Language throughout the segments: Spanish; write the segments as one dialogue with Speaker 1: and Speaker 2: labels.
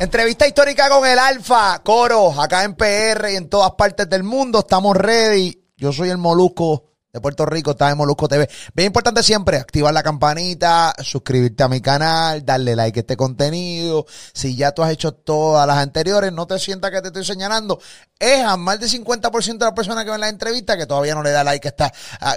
Speaker 1: Entrevista histórica con el Alfa, Coro, acá en PR y en todas partes del mundo. Estamos ready. Yo soy el Molusco de Puerto Rico, está en Molusco TV. Bien importante siempre, activar la campanita, suscribirte a mi canal, darle like a este contenido. Si ya tú has hecho todas las anteriores, no te sientas que te estoy señalando. Es a más del 50% de las personas que ven la entrevista que todavía no le da like, está,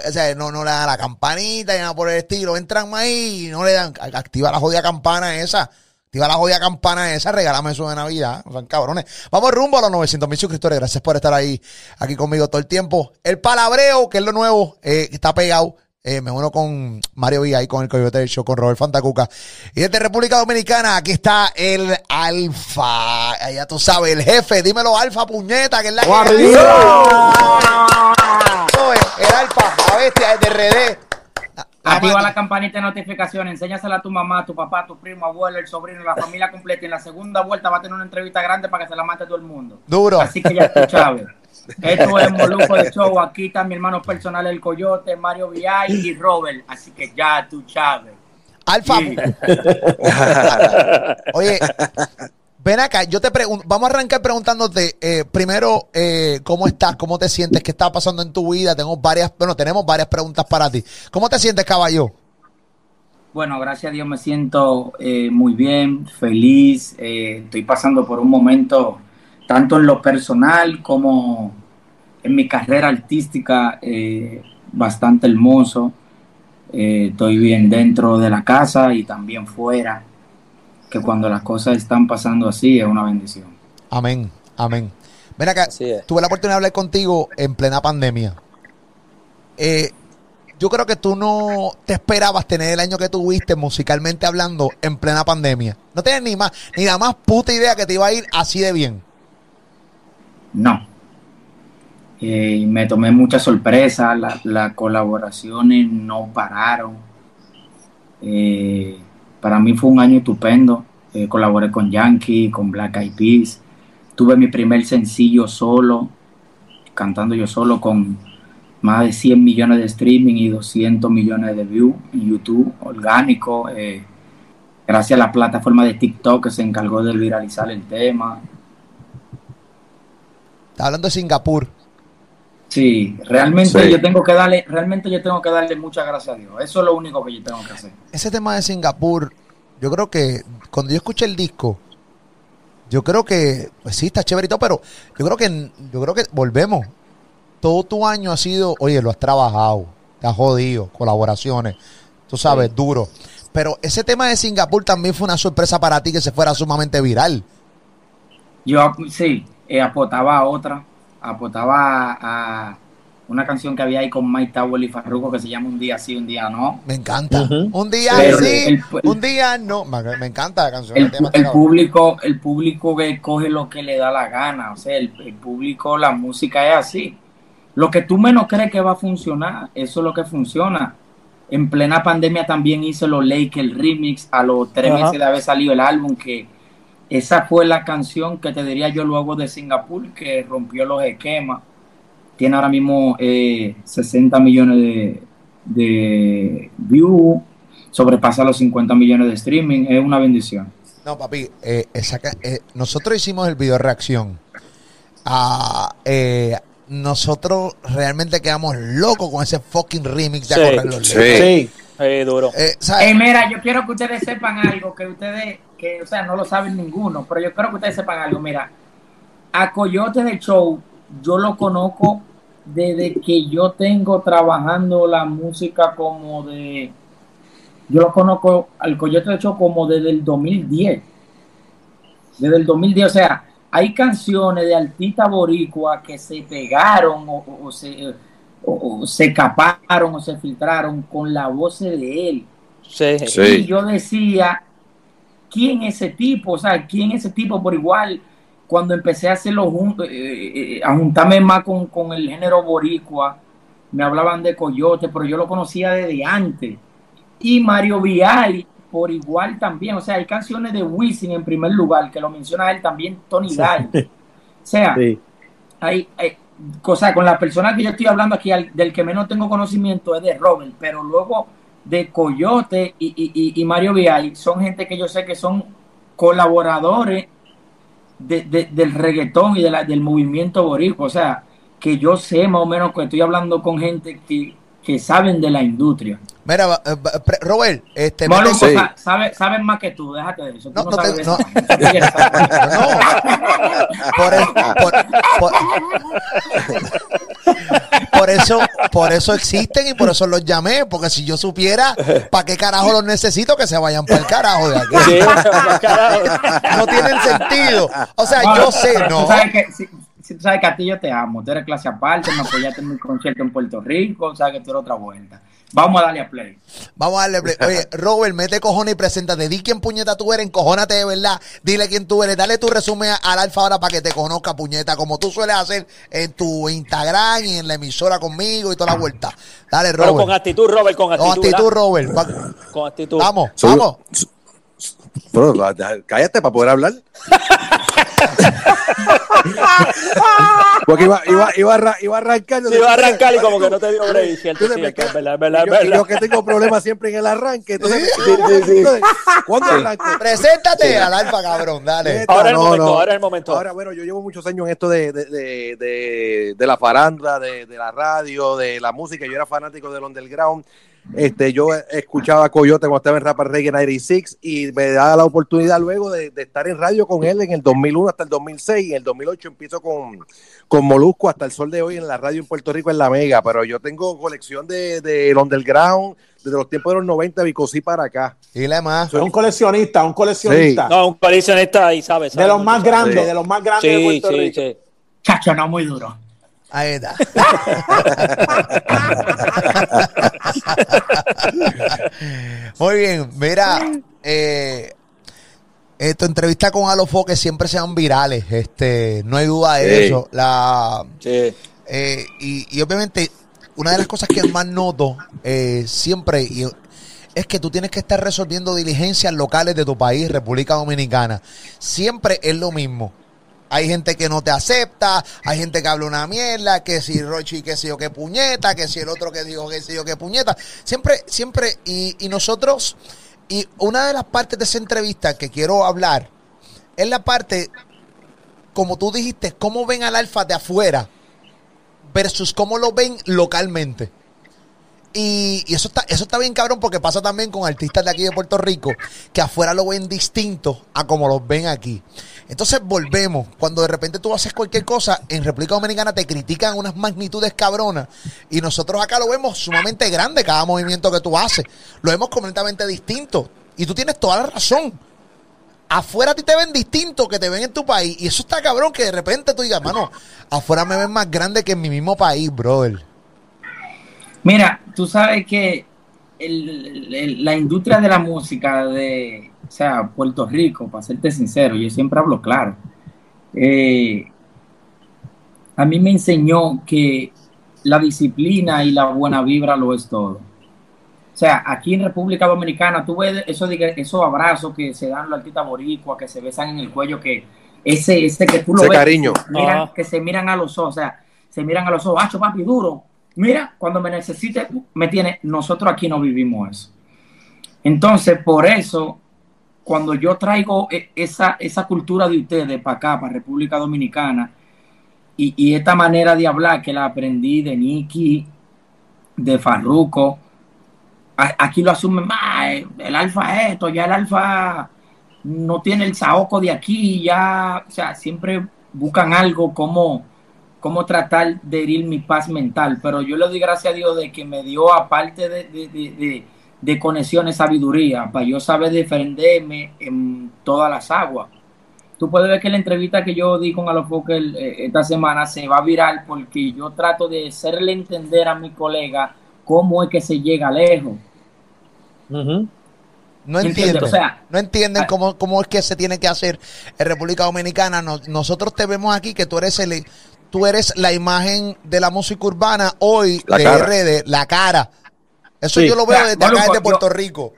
Speaker 1: o sea, no, no le dan la campanita y nada por el estilo. Entran ahí y no le dan, activa la jodida campana esa. Activa la jodida campana esa, regálame eso de Navidad. No son cabrones. Vamos rumbo a los 900 mil suscriptores. Gracias por estar ahí, aquí conmigo todo el tiempo. El palabreo, que es lo nuevo, eh, está pegado. Eh, me uno con Mario Villa y con el Coyote del Show, con Robert Fantacuca. Y desde República Dominicana, aquí está el Alfa. Ya tú sabes, el jefe. Dímelo, Alfa, puñeta, que es la que... El Alfa, la bestia, de RD.
Speaker 2: Activa la campanita de notificaciones, enséñasela a tu mamá, a tu papá, a tu primo, abuelo, el sobrino, la familia completa. Y en la segunda vuelta va a tener una entrevista grande para que se la mate todo el mundo.
Speaker 1: Duro.
Speaker 2: Así que ya tú sabes. Esto es Moluco de Show. Aquí está mi hermano personal, el Coyote, Mario Villay y Robert. Así que ya tú sabes.
Speaker 1: Alfa. Oye, ven acá, yo te pregunto, vamos a arrancar preguntándote eh, primero eh, cómo estás, cómo te sientes, qué está pasando en tu vida. Tengo varias, bueno, tenemos varias preguntas para ti. ¿Cómo te sientes, caballo?
Speaker 2: Bueno, gracias a Dios me siento eh, muy bien, feliz. estoy pasando por un momento, tanto en lo personal como en mi carrera artística, bastante hermoso. estoy bien dentro de la casa y también fuera que cuando las cosas están pasando así es una bendición.
Speaker 1: Amén, amén. Ven acá, tuve la oportunidad de hablar contigo en plena pandemia. Eh, yo creo que tú no te esperabas tener el año que tuviste musicalmente hablando en plena pandemia. No tienes ni más, ni la más puta idea que te iba a ir así de bien.
Speaker 2: No. Eh, me tomé mucha sorpresa, las colaboraciones no pararon. Eh, para mí fue un año estupendo. Eh, colaboré con Yankee, con Black Eyed Peas. Tuve mi primer sencillo solo, cantando yo solo con más de 100 millones de streaming y 200 millones de views en YouTube, orgánico. Eh, gracias a la plataforma de TikTok que se encargó de viralizar el tema.
Speaker 1: Hablando de Singapur.
Speaker 2: Sí, realmente yo tengo que darle, realmente yo tengo que darle muchas gracias a Dios. Eso es lo único que yo tengo que hacer.
Speaker 1: Ese tema de Singapur, yo creo que cuando yo escuché el disco, yo creo que, pues sí, está chévere y todo, pero yo creo que, yo creo que volvemos. Todo tu año ha sido, oye, lo has trabajado, te has jodido, colaboraciones, tú sabes, duro. Pero ese tema de Singapur también fue una sorpresa para ti que se fuera sumamente viral.
Speaker 2: Yo sí, eh, apotaba a otra aportaba a una canción que había ahí con Mike Tower y Farruko que se llama Un día sí, un día no.
Speaker 1: Me encanta. Un día sí, un día no. Me encanta la canción.
Speaker 2: El, público, el público que coge lo que le da la gana. O sea, el, público, la música es así. Lo que tú menos crees que va a funcionar, eso es lo que funciona. En plena pandemia también hice los Lake, el remix, a los tres meses de haber salido el álbum, que esa fue la canción que te diría yo luego de Singapur, que rompió los esquemas. Tiene ahora mismo 60 eh, millones de, de views, sobrepasa los 50 millones de streaming, es una bendición.
Speaker 1: No, papi, eh, eh, nosotros hicimos el video reacción. Ah, nosotros realmente quedamos locos con ese fucking remix de
Speaker 3: sí, los Sí, sí. duro.
Speaker 2: mira, yo quiero que ustedes sepan algo, que ustedes o sea, no lo saben ninguno, pero yo espero que ustedes sepan algo. Mira, a Coyote de Show, yo lo conozco desde que yo tengo trabajando la música como de. Yo lo conozco al Coyote de Show como desde el 2010. Desde el 2010, o sea, hay canciones de artistas boricua que se pegaron o, se, o, se escaparon o se filtraron con la voz de él. Sí. Y yo decía, quién es ese tipo, o sea, quién es ese tipo por igual. Cuando empecé a hacerlo junto, eh, eh, a juntarme más con, el género boricua, me hablaban de Coyote, pero yo lo conocía desde antes. Y Mario Vial, por igual también, o sea, hay canciones de Wisin en primer lugar, que lo menciona él también, Tony sí. O sea, hay, cosas con la persona que yo estoy hablando aquí, del que menos tengo conocimiento es de Robert, pero luego de Coyote y, Mario Vial son gente que yo sé que son colaboradores del reggaetón y de la, del movimiento boricua. O sea, que yo sé más o menos que estoy hablando con gente que, que saben de la industria.
Speaker 1: Mira, Robert, este.
Speaker 2: Bueno, sí. sabe, más que tú, déjate de eso. no, no, te, no. no.
Speaker 1: Por, el, por, por, por, eso, por eso existen y por eso los llamé. Porque si yo supiera para qué carajo los necesito, que se vayan para el carajo de aquí. Sí, no tienen sentido. O sea, yo sé, ¿no?
Speaker 2: Tú sabes que, si, si, tú sabes que a ti yo te amo. Tú eres clase aparte, me apoyaste en mi concierto en Puerto Rico. Sabes que tú eres otra vuelta. Vamos a darle a play.
Speaker 1: Vamos a darle a play. Oye, Robert, mete cojones y preséntate. Di quién puñeta tú eres, encojónate de verdad. Dile quién tú eres. Dale tu resumen al Alfa ahora para que te conozca, puñeta, como tú sueles hacer en tu Instagram y en la emisora conmigo y toda la vuelta. Dale, Robert. Pero
Speaker 3: con actitud, Robert, con actitud.
Speaker 1: Con actitud, Robert.
Speaker 3: Con actitud.
Speaker 1: Vamos, vamos.
Speaker 4: Pero, cállate para poder hablar. Porque iba, iba, iba, a, iba a arrancar.
Speaker 3: Sí, iba a arrancar y como que no te dio break. Cierto, sí, es verdad, verdad,
Speaker 4: yo, yo, que tengo problemas siempre en el arranque. Entonces, sí, sí, sí. ¿Cuándo arranco?
Speaker 1: Preséntate al alfa, cabrón, dale.
Speaker 3: Ahora es el momento, ahora es el momento.
Speaker 4: Ahora, bueno, yo llevo muchos años en esto de, de, de, de, de la farándula, de, de la radio, de la música. Yo era fanático del underground. Este, yo escuchaba a Coyote cuando estaba en Rapper Reggae 96 y me da la oportunidad luego de, estar en radio con él en el 2001 hasta el 2006 y en el 2008 empiezo con, con Molusco hasta el sol de hoy en la radio en Puerto Rico en La Mega, pero yo tengo colección de, de underground desde los tiempos de los 90 Bicosí para acá.
Speaker 1: Y la más.
Speaker 5: Soy un coleccionista, un coleccionista.
Speaker 3: No, un coleccionista y sabes.
Speaker 5: de los más grandes, de los más grandes de Puerto Rico.
Speaker 2: Chacho, no muy duro.
Speaker 1: Ahí está. Muy bien, mira, eh, eh, tu entrevista con Alofo que siempre sean virales, este, no hay duda de eso. La, eh, y, obviamente, una de las cosas que más noto eh, siempre es que tú tienes que estar resolviendo diligencias locales de tu país, República Dominicana. Siempre es lo mismo hay gente que no te acepta, hay gente que habla una mierda, que si Rochi, que si yo qué puñeta, que si el otro que dijo que si yo qué puñeta. Siempre, siempre, y, nosotros, y una de las partes de esa entrevista que quiero hablar es la parte, como tú dijiste, cómo ven al alfa de afuera versus cómo lo ven localmente. Y, y, eso está, eso está bien cabrón porque pasa también con artistas de aquí de Puerto Rico que afuera lo ven distinto a como los ven aquí. Entonces volvemos. Cuando de repente tú haces cualquier cosa, en República Dominicana te critican unas magnitudes cabronas. Y nosotros acá lo vemos sumamente grande cada movimiento que tú haces. Lo vemos completamente distinto. Y tú tienes toda la razón. Afuera a ti te ven distinto que te ven en tu país. Y eso está cabrón que de repente tú digas, mano, afuera me ven más grande que en mi mismo país, brother.
Speaker 2: Mira, tú sabes que la industria de la música de, o sea, Puerto Rico, para serte sincero, yo siempre hablo claro. Eh, a mí me enseñó que la disciplina y la buena vibra lo es todo. O sea, aquí en República Dominicana, tú ves eso esos abrazos que se dan los artistas boricuas, que se besan en el cuello, que ese, ese que tú lo ves,
Speaker 4: cariño.
Speaker 2: Ah. Que, se miran a los ojos, o sea, se miran a los ojos, hacho papi duro. Mira, cuando me necesite, me tiene. Nosotros aquí no vivimos eso. Entonces, por eso cuando yo traigo e, esa, esa cultura de ustedes para acá, para República Dominicana, y, esta manera de hablar que la aprendí de Nicky, de Farruco, aquí lo asumen más, el alfa es esto, ya el alfa no tiene el saoco de aquí, ya, o sea, siempre buscan algo como, como tratar de herir mi paz mental, pero yo le doy gracias a Dios de que me dio, aparte de conexión y sabiduría para yo saber defenderme en todas las aguas. Tú puedes ver que la entrevista que yo di con Alofoque eh, esta semana se va a viral porque yo trato de hacerle entender a mi colega cómo es que se llega lejos.
Speaker 1: No entienden, no entienden ah. cómo, cómo, es que se tiene que hacer en República Dominicana. nosotros te vemos aquí que tú eres el, tú eres la imagen de la música urbana hoy de RD, la cara eso yo lo veo desde acá, desde Puerto Rico.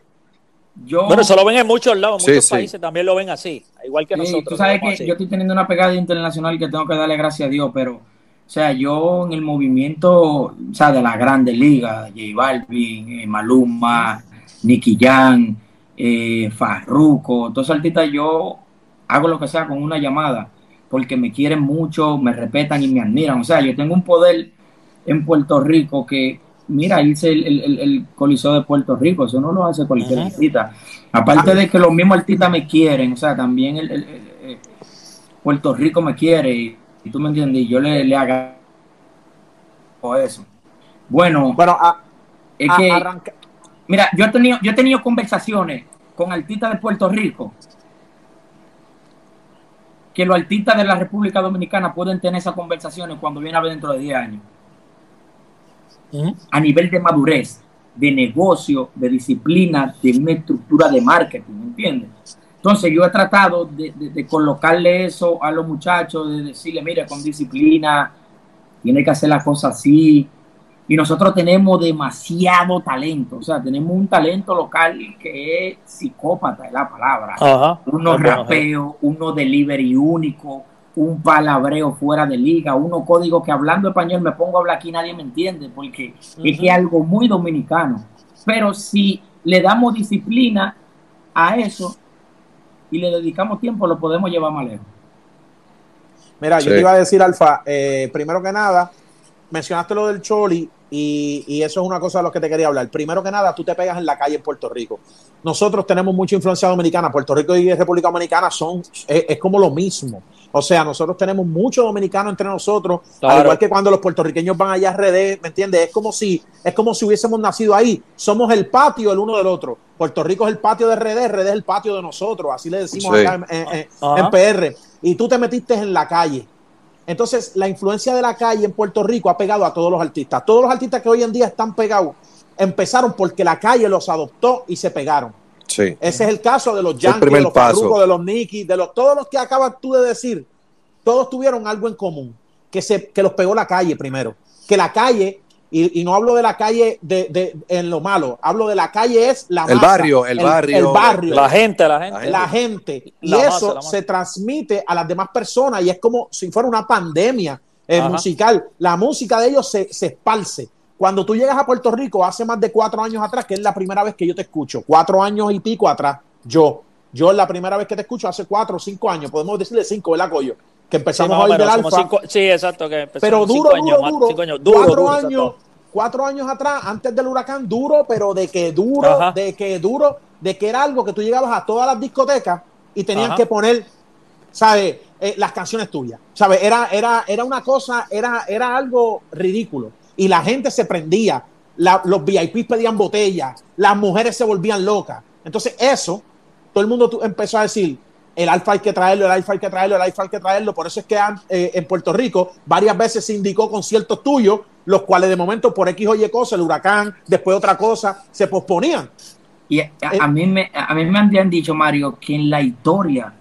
Speaker 3: bueno, eso lo ven en muchos lados, muchos países también lo ven así, igual que nosotros.
Speaker 2: Tú sabes que yo estoy teniendo una pegada internacional que tengo que darle gracias a Dios, pero, o sea, yo en el movimiento, o sea, de la grande liga, J Balvin, eh, Maluma, Nicky Jan, eh, Farruko, todos artistas, yo hago lo que sea con una llamada. porque me quieren mucho, me respetan y me admiran. O sea, yo tengo un poder en Puerto Rico que, mira, hice el, el, el Coliseo de Puerto Rico, eso no lo hace cualquier artista. Aparte de que los mismos artistas me quieren, o sea, también el, eh, Puerto Rico me quiere, y, tú me entiendes, y yo le, le haga eso. Bueno,
Speaker 5: bueno
Speaker 2: es que, mira, yo he, tenido, yo he tenido conversaciones con artistas de Puerto Rico que los artistas de la República Dominicana pueden tener esas conversaciones cuando viene a ver dentro de 10 años. A nivel de madurez, de negocio, de disciplina, de una estructura de marketing, ¿entiendes? Entonces yo he tratado de, colocarle eso a los muchachos, de decirle, mira, con disciplina, tiene que hacer las cosas así, y nosotros tenemos demasiado talento, o sea, tenemos un talento local que es psicópata, es la palabra. uno rapeo, uno delivery único, un palabreo fuera de liga, uno código que hablando español me pongo a hablar aquí nadie me entiende, porque es que es algo muy dominicano. Pero si le damos disciplina a eso y le dedicamos tiempo, lo podemos llevar más lejos.
Speaker 5: Mira, yo te iba a decir, Alfa, eh, primero que nada, mencionaste lo del Choli y, eso es una cosa de lo que te quería hablar. Primero que nada, tú te pegas en la calle en Puerto Rico. Nosotros tenemos mucha influencia dominicana. Puerto Rico y República Dominicana son, es, como lo mismo. O sea, nosotros tenemos mucho dominicano entre nosotros, al igual que cuando los puertorriqueños van allá a RD, ¿me entiendes? Es como si, es como si hubiésemos nacido ahí. Somos el patio el uno del otro. Puerto Rico es el patio de RD, RD es el patio de nosotros. Así le decimos acá en PR. Y tú te metiste en la calle entonces, la influencia de la calle en Puerto Rico ha pegado a todos los artistas. Todos los artistas que hoy en día están pegados empezaron porque la calle los adoptó y se pegaron.
Speaker 4: Sí.
Speaker 5: Ese es el caso de los Yankees, de los Farruko, de los Nicky, de los, todos los que acabas tú de decir. Todos tuvieron algo en común, que, se, que los pegó la calle primero. Que la calle y, no hablo de la calle de, en lo malo, hablo de la calle es la
Speaker 4: el barrio, el, barrio,
Speaker 5: el barrio,
Speaker 3: la gente, la gente,
Speaker 5: la gente, y eso se transmite a las demás personas y es como si fuera una pandemia eh, musical. La música de ellos se, se esparce. Cuando tú llegas a Puerto Rico hace más de cuatro años atrás, que es la primera vez que yo te escucho, cuatro años y pico atrás, yo, yo es la primera vez que te escucho hace cuatro o cinco años, podemos decirle cinco, ¿verdad, Coyo? que empezamos a oír del alfa.
Speaker 3: sí, exacto. Que
Speaker 5: pero duro, duro, duro, duro, cuatro años, cuatro años atrás, antes del huracán, duro, pero de que duro, de que duro, de que era algo que tú llegabas a todas las discotecas y tenían que poner, ¿sabes? Eh, las canciones tuyas, ¿sabes? Era, era, era una cosa, era, era algo ridículo. Y la gente se prendía, los VIP pedían botellas, las mujeres se volvían locas. Entonces, eso, todo el mundo empezó a decir, el alfa hay que traerlo, el alfa hay que traerlo, el alfa hay que traerlo. Por eso es que eh, en Puerto Rico varias veces se indicó conciertos tuyos, los cuales de momento por X o Y cosa, el huracán, después otra cosa, se posponían.
Speaker 2: Y a, mí, me, a mí me han dicho, Mario, que en la historia,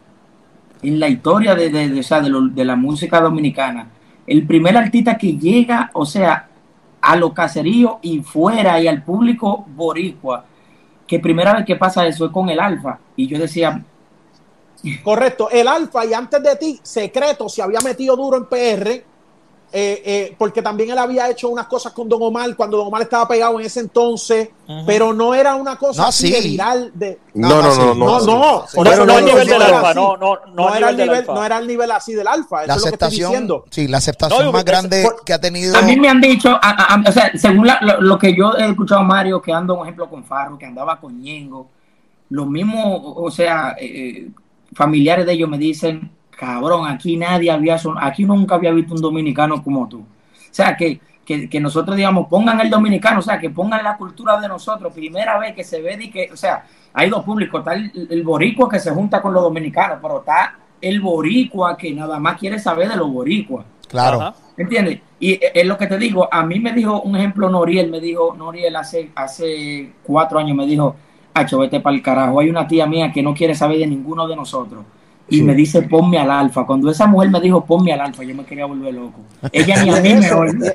Speaker 2: en la historia de, de, de, la música dominicana, el primer artista que llega, o sea, a los caseríos y fuera y al público boricua, que primera vez que pasa eso es con el alfa. Y yo decía,
Speaker 5: Correcto. El Alfa y antes de ti, Secreto se había metido duro en PR. Eh, eh, porque también él había hecho unas cosas con Don Omar cuando Don Omar estaba pegado en ese entonces, pero no era una cosa así de viral de
Speaker 4: no no no no
Speaker 5: no no no nivel del alfa no no no era el nivel no era el nivel así del alfa
Speaker 1: la aceptación sí la aceptación más grande que ha tenido
Speaker 2: a mí me han dicho o sea según lo, que yo he escuchado a Mario que anda un ejemplo con Farro que andaba con Ñengo lo mismo o sea eh, familiares de ellos me dicen, cabrón, aquí nadie había, aquí nunca había visto un dominicano como tú. O sea, que, que, nosotros digamos, pongan el dominicano, o sea, que pongan la cultura de nosotros, primera vez que se ve y que, o sea, hay dos públicos, está el, boricua que se junta con los dominicanos, pero está el boricua que nada más quiere saber de los boricuas.
Speaker 1: Claro.
Speaker 2: ¿Entiendes? Y es lo que te digo, a mí me dijo un ejemplo Noriel, me dijo, Noriel hace, hace cuatro años me dijo, Hacho, vete para el carajo. Hay una tía mía que no quiere saber de ninguno de nosotros. Y me dice, ponme al alfa. Cuando esa mujer me dijo, ponme al alfa, yo me quería volver loco. Ella ni a mí me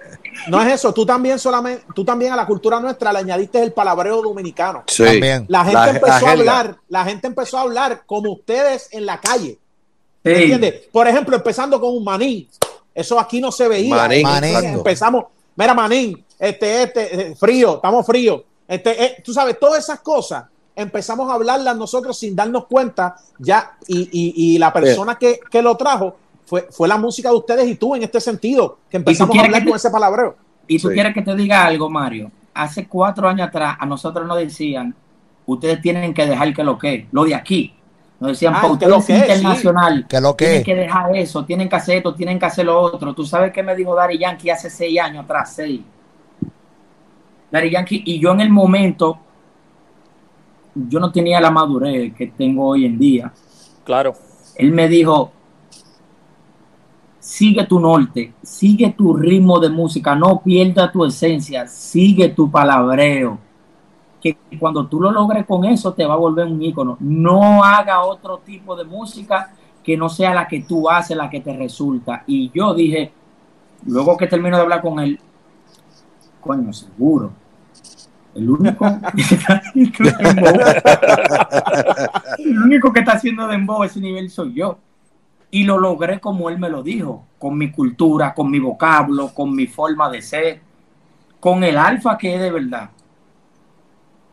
Speaker 5: No es eso, tú también solamente, tú también a la cultura nuestra le añadiste el palabreo dominicano.
Speaker 4: Sí.
Speaker 5: La gente empezó a hablar, la gente empezó a hablar como ustedes en la calle. ¿Entiendes? Por ejemplo, empezando con un maní. Eso aquí no se veía.
Speaker 4: Manín.
Speaker 5: Empezamos, mira, manín, este, este, eh, frío, estamos fríos. Este, eh, tú sabes, todas esas cosas empezamos a hablarlas nosotros sin darnos cuenta ya y, y, la persona que, que, lo trajo fue, fue la música de ustedes y tú en este sentido, que empezamos a hablar con ese palabreo.
Speaker 2: Y tú quieres que te diga algo, Mario. Hace cuatro años atrás a nosotros nos decían, ustedes tienen que dejar que lo que, lo de aquí. Nos decían, ah, que lo que internacional.
Speaker 1: Que lo que
Speaker 2: tienen que dejar eso, tienen que hacer esto, tienen que hacer lo otro. Tú sabes qué me dijo Dari Yankee hace seis años atrás, seis. Dari Yankee, y yo en el momento, yo no tenía la madurez que tengo hoy en día.
Speaker 3: Claro.
Speaker 2: Él me dijo, sigue tu norte, sigue tu ritmo de música, no pierda tu esencia, sigue tu palabreo. Que cuando tú lo logres con eso te va a volver un ícono. No haga otro tipo de música que no sea la que tú haces, la que te resulta. Y yo dije, luego que termino de hablar con él, coño, seguro. El único, el único que está haciendo dembow ese nivel soy yo y lo logré como él me lo dijo, con mi cultura, con mi vocablo, con mi forma de ser, con el alfa que es de verdad.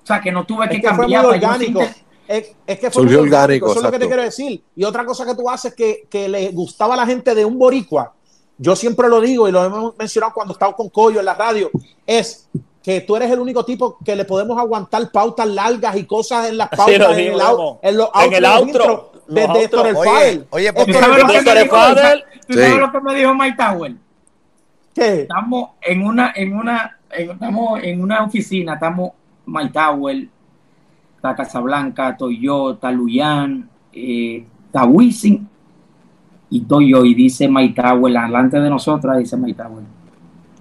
Speaker 2: O sea, que no tuve que, cambiar.
Speaker 5: Fue orgánico. Es, que fue muy orgánico. Eso es lo que te quiero decir. Y otra cosa que tú haces que, que le gustaba a la gente de un boricua, yo siempre lo digo y lo hemos mencionado cuando estaba con Coyo en la radio, es que tú eres el único tipo que le podemos aguantar pautas largas y cosas en las pautas, en, el, en, los
Speaker 3: en el outro
Speaker 5: desde Héctor el
Speaker 1: Oye, oye
Speaker 2: ¿tú sabes lo que me dijo, ¿tú sabes lo que me dijo Mike Tower? ¿Qué? Estamos en una, en una, estamos en una oficina, estamos Mike Tower, está Casablanca, Toyota, Luyan, eh, está Wisin. Y Toyo, y dice Mike Tower, delante de nosotros, dice Mike Tower.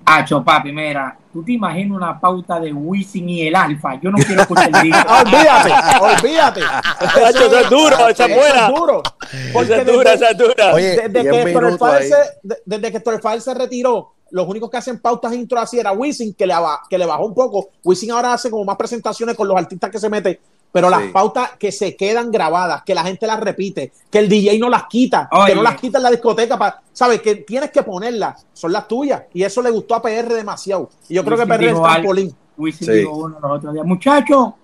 Speaker 2: Acho, papi, mira, tú te imaginas una pauta de Wisin y el Alfa. Yo no quiero escuchar el disco.
Speaker 5: olvídate, olvídate.
Speaker 3: Eso, es duro, esa es buena.
Speaker 5: es duro.
Speaker 3: Esa es dura, esa es dura.
Speaker 5: Oye, desde, que se, desde que Héctor se retiró, los únicos que hacen pautas intro así era Wisin, que le, que le bajó un poco. Wisin ahora hace como más presentaciones con los artistas que se mete pero las pautas que se quedan grabadas, que la gente las repite, que el DJ no las quita, que no las quita en la discoteca, para, ¿sabes? Que tienes que ponerlas, son las tuyas. Y eso le gustó a PR demasiado. Y yo creo que PR es trampolín.
Speaker 2: Wisin dijo uno los otros días, muchachos,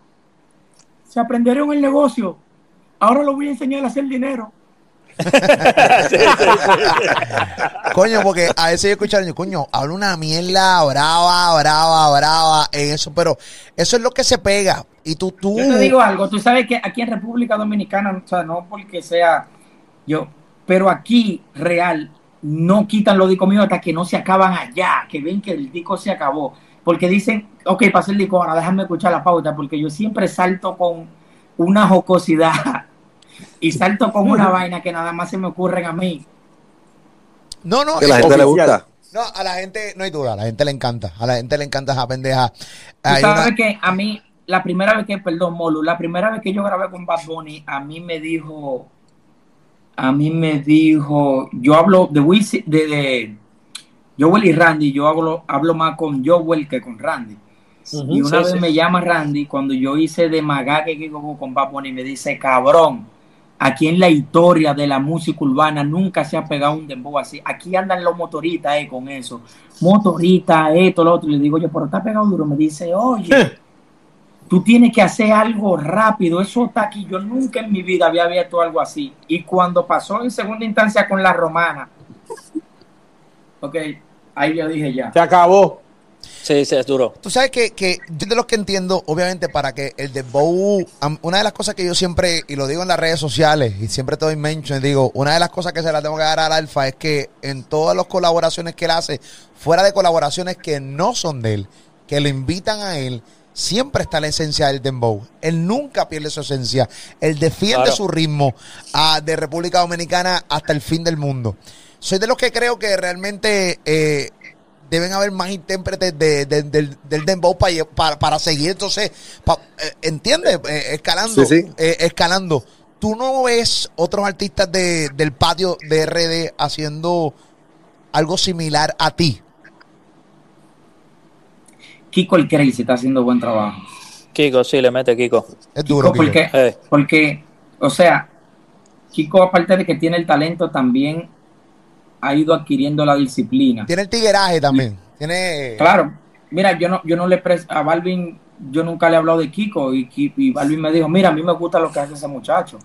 Speaker 2: se aprendieron el negocio, ahora lo voy a enseñar a hacer dinero.
Speaker 1: coño, porque a veces yo escucho, coño, habla una mierda brava, brava, brava en eso, pero eso es lo que se pega. Y tú, tú.
Speaker 2: Yo te digo algo, tú sabes que aquí en República Dominicana, o sea, no porque sea yo, pero aquí real no quitan los discos míos hasta que no se acaban allá, que ven que el disco se acabó. Porque dicen, ok, pasé el disco, ahora déjame escuchar la pauta, porque yo siempre salto con una jocosidad y salto con una vaina que nada más se me ocurren a mí.
Speaker 1: No, no,
Speaker 4: que a la gente le gusta.
Speaker 1: No, a la gente no hay duda, a la gente le encanta, a la gente le encanta esa pendeja.
Speaker 2: Tú sabes que a mí, la primera vez que, perdón, Molu, la primera vez que yo grabé con Bad Bunny, a mí me dijo, a mí me dijo, yo hablo de Will, de, de Joel y Randy, yo hablo, hablo más con Joel que con Randy. y una vez me llama Randy cuando yo hice de Magaque que con Bad Bunny y me dice, cabrón, Aquí en la historia de la música urbana nunca se ha pegado un dembow así. Aquí andan los motoristas eh, con eso. Motorista, esto, lo otro. Le digo yo, pero está pegado duro. Me dice, oye, tú tienes que hacer algo rápido. Eso está aquí. Yo nunca en mi vida había visto algo así. Y cuando pasó en segunda instancia con la romana, ok, ahí yo dije ya.
Speaker 5: Se acabó.
Speaker 3: Sí, sí, es duro.
Speaker 1: Tú sabes que, que yo de lo que entiendo, obviamente, para que el dembow, una de las cosas que yo siempre, y lo digo en las redes sociales, y siempre estoy mention, digo, una de las cosas que se la tengo que dar al Alfa es que en todas las colaboraciones que él hace, fuera de colaboraciones que no son de él, que lo invitan a él, siempre está la esencia del dembow. Él nunca pierde su esencia. Él defiende su ritmo ah, de República Dominicana hasta el fin del mundo. Soy de los que creo que realmente eh, deben haber más intérpretes de, del, del dembow para, para, seguir entonces, eh, ¿entiendes? Eh, escalando, eh, escalando. ¿Tú no ves otros artistas de, del patio de RD haciendo algo similar a ti?
Speaker 2: Kiko el Crazy está haciendo buen trabajo.
Speaker 3: Kiko, sí, le mete Kiko.
Speaker 1: Es duro.
Speaker 2: porque, porque, o sea, Kiko aparte de que tiene el talento, también ha ido adquiriendo la disciplina.
Speaker 1: Tiene el tigueraje también. Tiene...
Speaker 2: Claro. Mira, yo no, yo no le a Balvin, yo nunca le he hablado de Kiko y, y Balvin me dijo, mira, a mí me gusta lo que hace ese muchacho.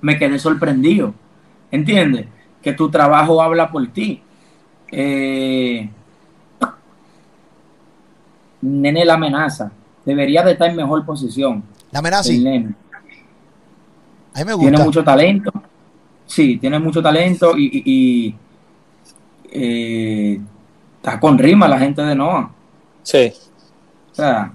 Speaker 2: Me quedé sorprendido. ¿Entiendes? que tu trabajo habla por ti. Eh, Nene la amenaza. Debería de estar en mejor posición.
Speaker 1: La amenaza.
Speaker 2: Nene. A mí me gusta. Tiene mucho talento. Sí, tiene mucho talento y, eh, está con rima la gente de Noah.
Speaker 3: Sí. O sea,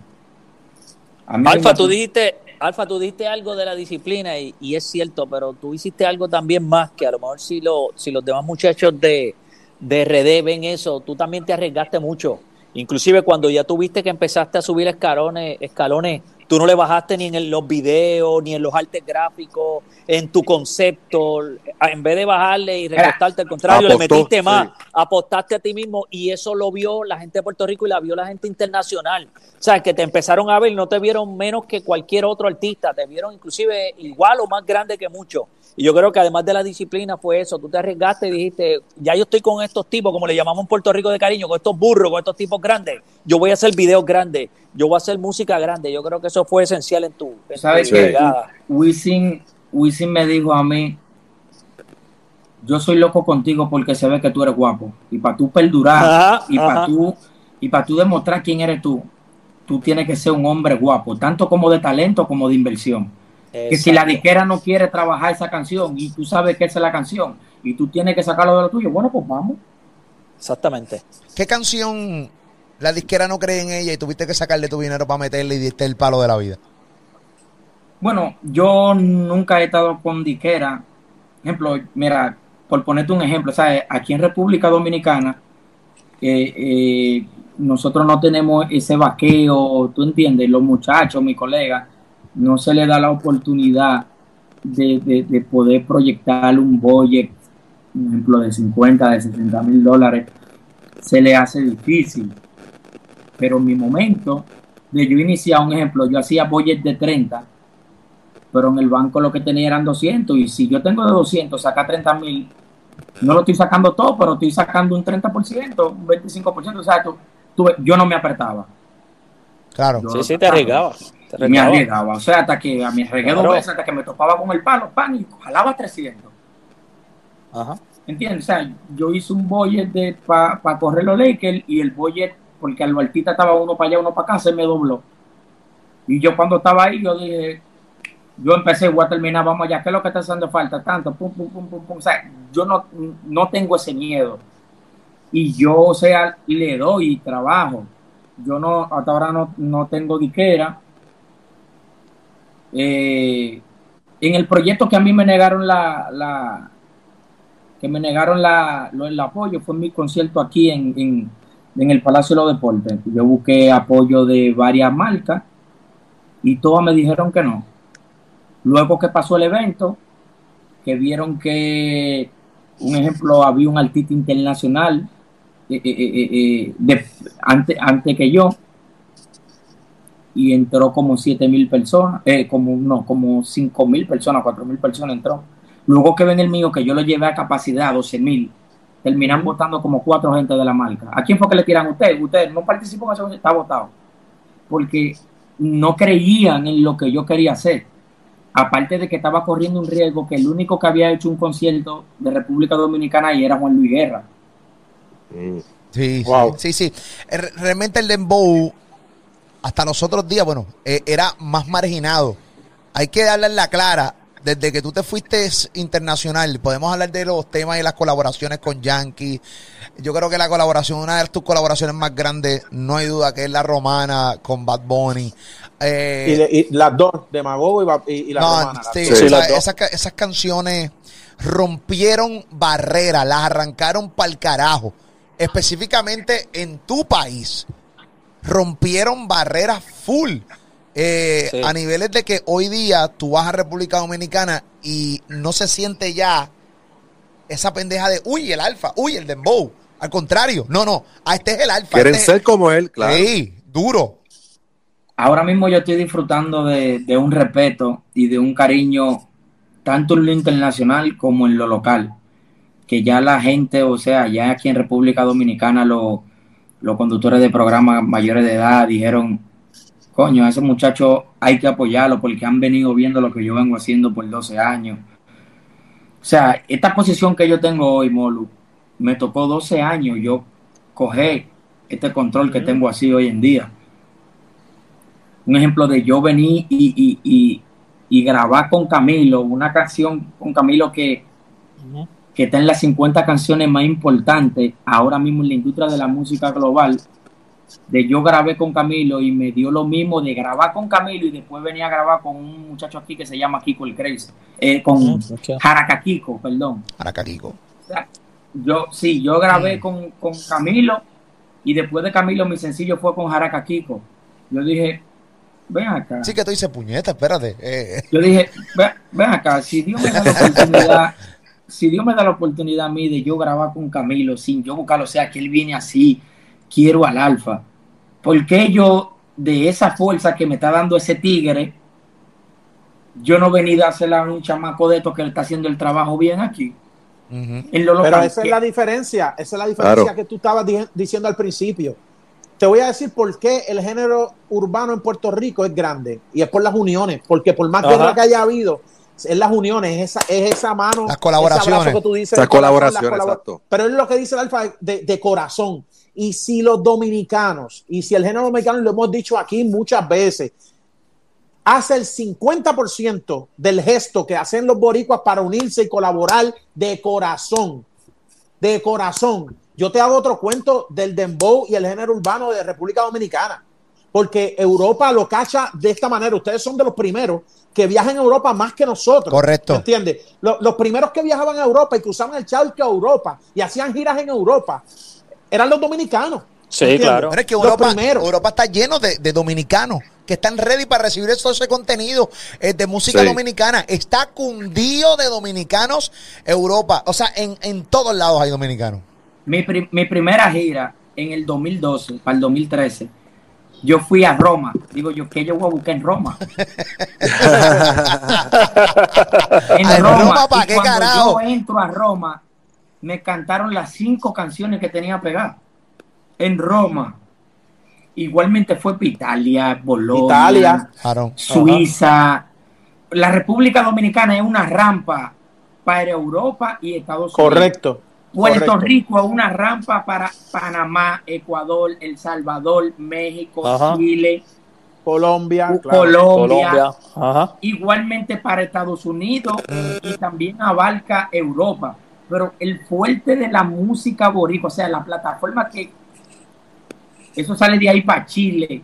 Speaker 3: Alfa, tú dijiste, Alfa, tú dijiste algo de la disciplina y, y, es cierto, pero tú hiciste algo también más que a lo mejor si, lo, si los demás muchachos de, de RD ven eso, tú también te arriesgaste mucho. Inclusive cuando ya tuviste que empezaste a subir escalones, escalones Tú no le bajaste ni en los videos, ni en los artes gráficos, en tu concepto. En vez de bajarle y recortarte, al contrario, le metiste más, apostaste a ti mismo y eso lo vio la gente de Puerto Rico y la vio la gente internacional. O sea, que te empezaron a ver no te vieron menos que cualquier otro artista, te vieron inclusive igual o más grande que muchos. Y yo creo que además de la disciplina fue eso, tú te arriesgaste y dijiste, ya yo estoy con estos tipos, como le llamamos en Puerto Rico de cariño, con estos burros, con estos tipos grandes, yo voy a hacer videos grandes, yo voy a hacer música grande, yo creo que eso fue esencial en tu, en
Speaker 2: ¿Sabes qué? Wisin, Wisin me dijo a mí, yo soy loco contigo porque se ve que tú eres guapo, y para tú perdurar, y para tú, y para tú demostrar quién eres tú, tú tienes que ser un hombre guapo, tanto como de talento como de inversión que si la disquera no quiere trabajar esa canción y tú sabes que esa es la canción y tú tienes que sacarlo de lo tuyo, bueno, pues vamos.
Speaker 3: Exactamente.
Speaker 1: ¿Qué canción la disquera no cree en ella y tuviste que sacarle tu dinero para meterle y diste el palo de la vida?
Speaker 2: Bueno, yo nunca he estado con disquera. Ejemplo, mira, por ponerte un ejemplo, ¿sabes? Aquí en República Dominicana, eh, eh, nosotros no tenemos ese vaqueo, tú entiendes, los muchachos, mis colegas, no se le da la oportunidad de, poder proyectar un budget, por ejemplo, de 50, de 60 mil dólares, se le hace difícil. Pero en mi momento de yo iniciar, un ejemplo, yo hacía budget de 30, pero en el banco lo que tenía eran 200, y si yo tengo de 200, saca 30 mil, no lo estoy sacando todo, pero estoy sacando un 30%, un 25%, o sea, yo no me apretaba.
Speaker 1: Claro.
Speaker 3: sí, sí, te arriesgabas
Speaker 2: me arriesgaba. O sea, hasta que a mi arriesgué dos veces, hasta que me topaba con el palo, pan, y jalaba 300. Ajá. ¿Entiendes? O sea, yo hice un budget para pa correr los Lakers y el budget, porque al Baltita estaba uno para allá, uno para acá, se me dobló. Y yo cuando estaba ahí, yo dije, yo empecé, voy a terminar, vamos allá, ¿qué es lo que está haciendo falta? Tanto, pum, pum, pum, pum, pum. O sea, yo no, no tengo ese miedo. Y yo, o sea, le doy trabajo. Yo no, hasta ahora no, no tengo diquera eh, en el proyecto que a mí me negaron la, que me negaron la, el apoyo fue mi concierto aquí en, el Palacio de los Deportes. Yo busqué apoyo de varias marcas y todas me dijeron que no. Luego que pasó el evento, que vieron que, un ejemplo, había un artista internacional eh, eh, de, antes, antes que yo, y entró como 7 mil personas, eh, como no, como 5 mil personas, 4 mil personas entró. Luego que ven el mío, que yo lo llevé a capacidad, 12 mil, terminan votando como cuatro gente de la marca. ¿A quién fue que le tiran usted? Usted no participó en eso, está votado. Porque no creían en lo que yo quería hacer. Aparte de que estaba corriendo un riesgo que el único que había hecho un concierto de República Dominicana y era Juan Luis Guerra.
Speaker 1: Sí, sí, sí. Realmente el Dembow hasta los otros días, bueno, eh, era más marginado. Hay que darle la clara. Desde que tú te fuiste internacional, podemos hablar de los temas y las colaboraciones con Yankee. Yo creo que la colaboración, una de tus colaboraciones más grandes, no hay duda que es la romana con Bad Bunny.
Speaker 5: Eh, y, las dos, de Mago y, y, la romana.
Speaker 1: Sí, esas, esas canciones rompieron barreras, las arrancaron para el carajo. Específicamente en tu país rompieron barreras full. Eh, a niveles de que hoy día tú vas a República Dominicana y no se siente ya esa pendeja de, uy, el alfa, uy, el dembow. Al contrario, no, no, a este es el alfa.
Speaker 4: Quieren
Speaker 1: este
Speaker 4: ser como él, claro.
Speaker 1: Sí, duro.
Speaker 2: Ahora mismo yo estoy disfrutando de, de un respeto y de un cariño tanto en lo internacional como en lo local. Que ya la gente, o sea, ya aquí en República Dominicana lo, los conductores de programas mayores de edad dijeron, coño, a ese muchacho hay que apoyarlo porque han venido viendo lo que yo vengo haciendo por 12 años. O sea, esta posición que yo tengo hoy, Molu, me tocó 12 años yo coger este control que tengo así hoy en día. Un ejemplo de yo venir y, y, y, grabar con Camilo, una canción con Camilo que, que está en las 50 canciones más importantes ahora mismo en la industria de la música global. De yo grabé con Camilo y me dio lo mismo de grabar con Camilo y después venía a grabar con un muchacho aquí que se llama Kiko el Crazy, eh, con Kiko, perdón.
Speaker 1: Kiko.
Speaker 2: O sea, yo sí, yo grabé con, con, Camilo y después de Camilo mi sencillo fue con Kiko. Yo dije, ven acá.
Speaker 1: Sí que tú dices puñeta, espérate. Eh.
Speaker 2: Yo dije, ven, acá, si Dios me da la oportunidad, si Dios me da la oportunidad a mí de yo grabar con Camilo sin yo buscarlo, o sea, que él viene así, quiero al alfa. ¿Por qué yo, de esa fuerza que me está dando ese tigre, yo no vení a hacerle a un chamaco de esto que él está haciendo el trabajo bien aquí?
Speaker 5: Pero esa es la diferencia, esa es la diferencia que tú estabas diciendo al principio. Te voy a decir por qué el género urbano en Puerto Rico es grande y es por las uniones, porque por más guerra que haya habido, es las uniones, es esa, es esa mano,
Speaker 1: las colaboraciones,
Speaker 5: que tú dices,
Speaker 4: las colaboraciones, exacto.
Speaker 5: Pero es lo que dice el alfa de, de, corazón. Y si los dominicanos, y si el género dominicano, lo hemos dicho aquí muchas veces, hace el 50% del gesto que hacen los boricuas para unirse y colaborar de corazón. De corazón. Yo te hago otro cuento del dembow y el género urbano de República Dominicana. Porque Europa lo cacha de esta manera. Ustedes son de los primeros que viajan a Europa más que nosotros.
Speaker 1: Correcto.
Speaker 5: ¿Entiendes? Los, primeros que viajaban a Europa y cruzaban el charco a Europa y hacían giras en Europa eran los dominicanos.
Speaker 3: Sí, claro.
Speaker 1: Pero es que Europa, Europa está lleno de, de dominicanos que están ready para recibir todo ese contenido eh, de música dominicana. Está cundido de dominicanos Europa. O sea, en, en todos lados hay dominicanos.
Speaker 2: Mi, mi primera gira en el 2012, para el 2013, yo fui a Roma. Digo yo, ¿qué yo voy a buscar en Roma? en Roma, ¿para qué carajo? yo entro a Roma, me cantaron las cinco canciones que tenía pegadas. En Roma. Igualmente fue para Italia, Bolonia, Suiza. La República Dominicana es una rampa para Europa y Estados
Speaker 5: Unidos. Correcto.
Speaker 2: Puerto Rico es una rampa para Panamá, Ecuador, El Salvador, México, Chile,
Speaker 5: Colombia,
Speaker 2: Colombia, igualmente para Estados Unidos y también abarca Europa. Pero el fuerte de la música boricua, o sea, la plataforma que eso sale de ahí para Chile,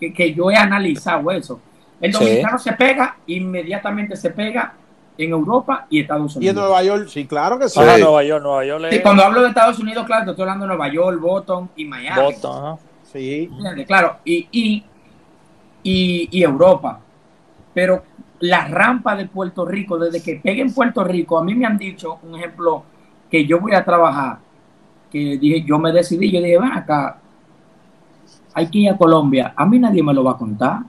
Speaker 2: que, yo he analizado eso. El dominicano se pega, inmediatamente se pega en Europa y Estados Unidos.
Speaker 5: Y en Nueva York, sí, claro que sí.
Speaker 3: Nueva York, Nueva York.
Speaker 2: Sí, cuando hablo de Estados Unidos, claro, te estoy hablando de Nueva York, Boston y Miami.
Speaker 3: Boston,
Speaker 2: Sí. Claro, y, y, y, Europa. Pero la rampa de Puerto Rico, desde que pegue en Puerto Rico, a mí me han dicho, un ejemplo, que yo voy a trabajar, que dije, yo me decidí, yo dije, ven acá, hay que ir a Colombia. A mí nadie me lo va a contar.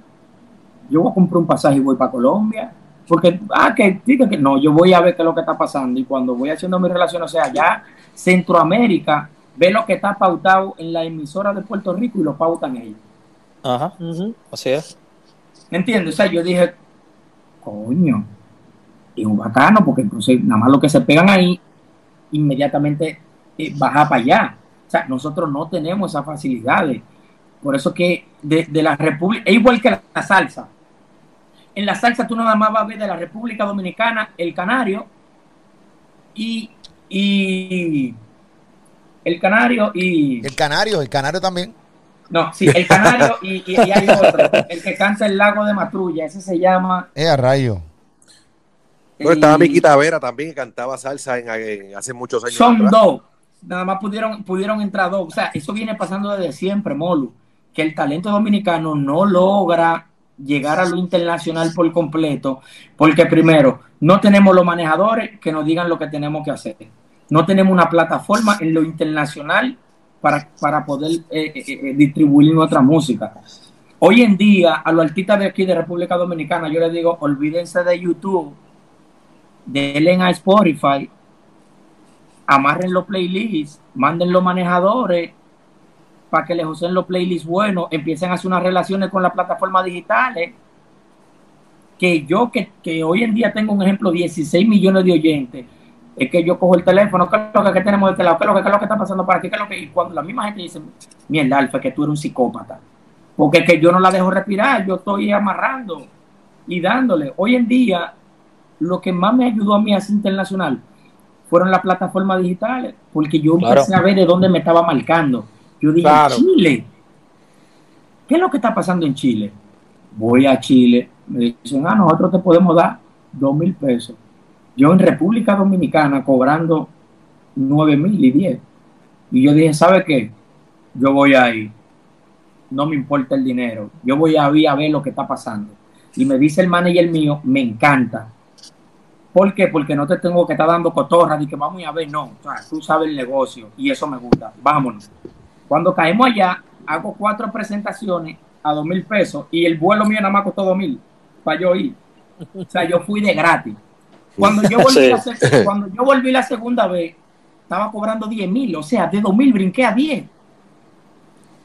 Speaker 2: Yo voy a comprar un pasaje y voy para Colombia. Porque, ah, que diga que no, yo voy a ver qué es lo que está pasando. Y cuando voy haciendo mi relación, o sea, allá Centroamérica, ve lo que está pautado en la emisora de Puerto Rico y lo pautan ellos.
Speaker 3: Ajá, así es.
Speaker 2: ¿Me entiendes? O sea, yo dije, coño, es un bacano, porque entonces nada más lo que se pegan ahí, inmediatamente eh, baja para allá. O sea, nosotros no tenemos esas facilidades. Por eso que de, la República, es igual que la, salsa. En la salsa tú nada más vas a ver de la República Dominicana el canario y, y el canario y...
Speaker 1: El canario, el canario también.
Speaker 2: No, sí, el canario y, y, hay otro, el que canta el lago de Matrulla, ese se llama...
Speaker 1: Eh, a rayo.
Speaker 4: estaba Miquita Vera también, que cantaba salsa en, hace muchos años.
Speaker 2: Son dos, nada más pudieron, pudieron entrar dos. O sea, eso viene pasando desde siempre, Molu que el talento dominicano no logra llegar a lo internacional por completo, porque primero, no tenemos los manejadores que nos digan lo que tenemos que hacer. No tenemos una plataforma en lo internacional para, para poder eh, eh, eh, distribuir nuestra música. Hoy en día, a los artistas de aquí de República Dominicana, yo les digo, olvídense de YouTube, denle a Spotify, amarren los playlists, manden los manejadores para que les usen los playlists buenos, empiecen a hacer unas relaciones con las plataformas digitales. Que yo, que, hoy en día tengo un ejemplo, 16 millones de oyentes, es que yo cojo el teléfono, ¿qué es lo que tenemos de este lado? ¿Qué es lo que, qué es lo que está pasando para aquí? ¿Qué es lo que? Y cuando la misma gente dice, mierda, Alfa, que tú eres un psicópata. Porque es que yo no la dejo respirar, yo estoy amarrando y dándole. Hoy en día, lo que más me ayudó a mí a ser internacional fueron las plataformas digitales, porque yo empecé a ver de dónde me estaba marcando. Yo dije, Chile, ¿qué es lo que está pasando en Chile? Voy a Chile, me dicen, ah, nosotros te podemos dar dos mil pesos. Yo en República Dominicana cobrando nueve mil y diez. Y yo dije, ¿sabe qué? Yo voy ahí. No me importa el dinero. Yo voy a ir a ver lo que está pasando. Y me dice el manager mío, me encanta ¿Por qué? Porque no te tengo que estar dando cotorras y que vamos a ver, no. O sea, tú sabes el negocio y eso me gusta. Vámonos. Cuando caemos allá, hago cuatro presentaciones a dos mil pesos y el vuelo mío nada más costó dos mil para yo ir. O sea, yo fui de gratis. Cuando yo volví, la, cuando yo volví la segunda vez, estaba cobrando diez mil. O sea, de dos mil brinqué a diez.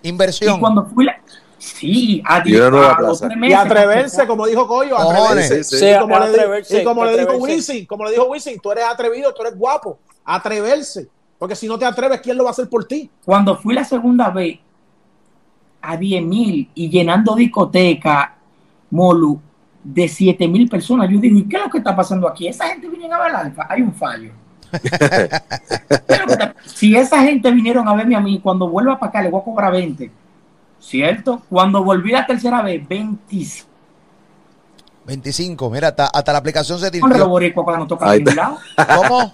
Speaker 1: Inversión.
Speaker 2: Y cuando fui la, Sí, a,
Speaker 5: y, y atreverse, como dijo Coyo, atreverse. Sí, y como, le, y como le dijo Wisin, como le dijo Wisin, tú eres atrevido, tú eres guapo, atreverse. Porque si no te atreves, ¿quién lo va a hacer por ti?
Speaker 2: Cuando fui la segunda vez a 10 mil y llenando discoteca, Molu, de 7 mil personas, yo digo, ¿y qué es lo que está pasando aquí? Esa gente viene a ver alfa, hay un fallo. si esa gente vinieron a verme a mí, cuando vuelva para acá le voy a cobrar 20 ¿Cierto? Cuando volví la tercera vez, 25.
Speaker 1: 25, mira, hasta, hasta la aplicación se
Speaker 2: tiró. cuando toca lado.
Speaker 1: ¿Cómo?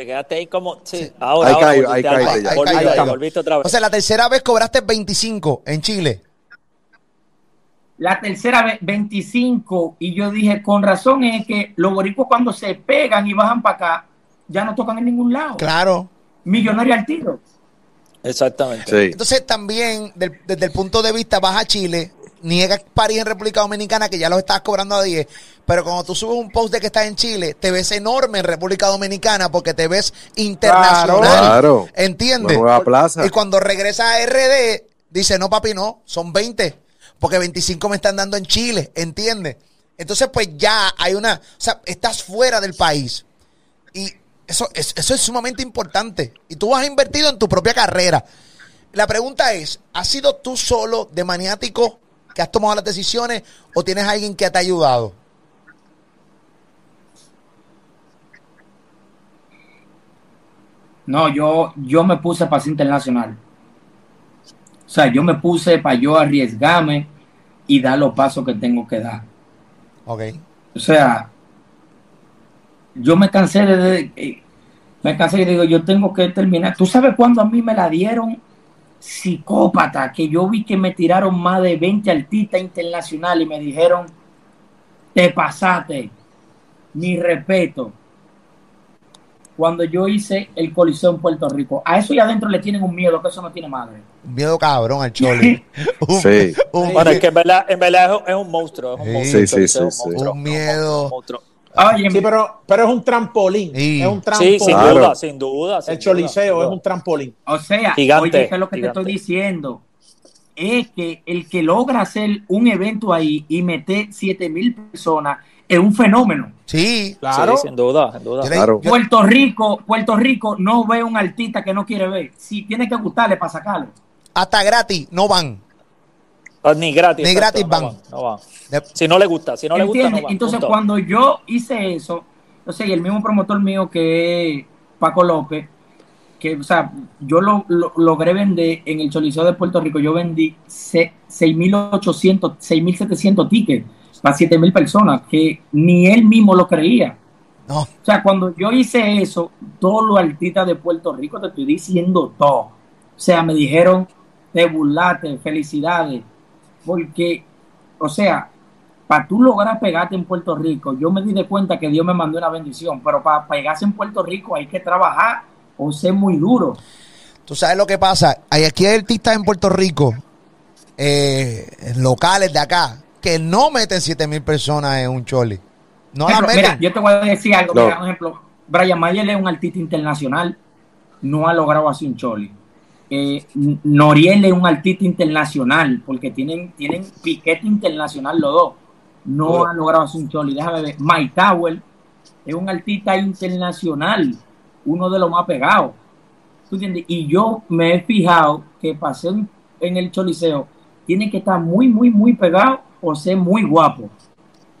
Speaker 3: Te quedaste ahí como. Sí, ahora. Ahí ahí
Speaker 1: ahí volviste otra vez. O sea, la tercera vez cobraste 25 en Chile.
Speaker 2: La tercera vez 25. Y yo dije, con razón es que los boricuas cuando se pegan y bajan para acá, ya no tocan en ningún lado.
Speaker 1: Claro.
Speaker 2: Millonario al tiro.
Speaker 3: Exactamente.
Speaker 1: Entonces también desde el punto de vista vas a Chile, niegas París en República Dominicana que ya los estás cobrando a 10, pero cuando tú subes un post de que estás en Chile, te ves enorme en República Dominicana porque te ves internacional. Claro. ¿Entiendes?
Speaker 4: plaza.
Speaker 1: Y cuando regresas a RD, dice, no papi, no, son 20, porque 25 me están dando en Chile, ¿entiendes? Entonces pues ya hay una, o sea, estás fuera del país. Y eso, eso es sumamente importante. Y tú has invertido en tu propia carrera. La pregunta es, ¿has sido tú solo de maniático que has tomado las decisiones o tienes alguien que te ha ayudado?
Speaker 2: No, yo, yo me puse para ser internacional. O sea, yo me puse para yo arriesgarme y dar los pasos que tengo que dar.
Speaker 1: Ok.
Speaker 2: O sea, yo me cansé de, eh, me cansé y digo, yo tengo que terminar. ¿Tú sabes cuándo a mí me la dieron? Psicópata, que yo vi que me tiraron más de 20 artistas internacionales y me dijeron, te pasaste, mi respeto. Cuando yo hice el Coliseo en Puerto Rico, a eso y adentro le tienen un miedo, que eso no tiene madre.
Speaker 1: Un miedo cabrón al choli.
Speaker 3: sí. bueno, es que en verdad, en verdad es un monstruo. Es un monstruo
Speaker 1: sí, sí, sí, Un, miedo.
Speaker 5: Sí, pero, pero es un trampolín. Es un trampolín.
Speaker 3: Sí, sin duda, sin duda.
Speaker 5: el choliseo es un trampolín.
Speaker 2: O sea, oye, es lo que te estoy diciendo? Es que el que logra hacer un evento ahí y meter 7 mil personas es un fenómeno.
Speaker 1: Sí, claro.
Speaker 3: sin duda, sin duda.
Speaker 2: Puerto Rico, Puerto Rico no ve un artista que no quiere ver. Si tiene que gustarle para sacarlo.
Speaker 1: Hasta gratis, no van.
Speaker 3: Ah, ni gratis.
Speaker 1: Ni gratis van.
Speaker 3: Si no le gusta, si no le gusta,
Speaker 2: Entonces, cuando yo hice eso, o sea, y el mismo promotor mío que es Paco López, que, o sea, yo lo, logré vender en el Choliseo de Puerto Rico, yo vendí 6.800, 6.700 tickets para 7.000 personas, que ni él mismo lo creía.
Speaker 1: No.
Speaker 2: O sea, cuando yo hice eso, todos los artistas de Puerto Rico, te estoy diciendo todo. O sea, me dijeron, te burlaste, felicidades porque, o sea, para tú lograr pegarte en Puerto Rico, yo me di de cuenta que Dios me mandó una bendición, pero para pegarse en Puerto Rico hay que trabajar o ser muy duro.
Speaker 1: Tú sabes lo que pasa, hay aquí hay artistas en Puerto Rico, eh, locales de acá, que no meten 7 mil personas en un choli. No
Speaker 2: Mira, yo te voy a decir algo, por ejemplo, Brian Mayer es un artista internacional, no ha logrado así un choli eh, Noriel es un artista internacional, porque tienen, tienen piquete internacional los dos. no ha logrado hacer un choli. Déjame ver. Mike Tower es un artista internacional, uno de los más pegados. ¿Tú entiendes? Y yo me he fijado que pasé en el choliseo, tiene que estar muy, muy, muy pegado o ser muy guapo.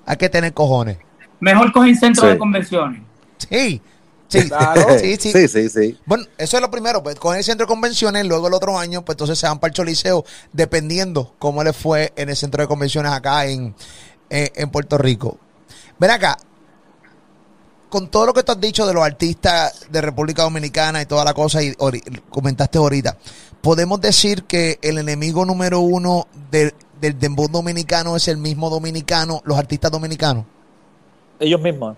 Speaker 1: Hay que tener cojones.
Speaker 2: Mejor cogen centro de convenciones.
Speaker 1: Sí, Sí,
Speaker 4: sí, sí, sí, sí,
Speaker 1: Bueno, eso es lo primero, pues con el centro de convenciones, luego el otro año, pues entonces se van para el Choliseo, dependiendo cómo le fue en el centro de convenciones acá en, en, Puerto Rico. Ven acá, con todo lo que tú has dicho de los artistas de República Dominicana y toda la cosa, y comentaste ahorita, podemos decir que el enemigo número uno del, del dembow dominicano es el mismo dominicano, los artistas dominicanos.
Speaker 3: Ellos mismos.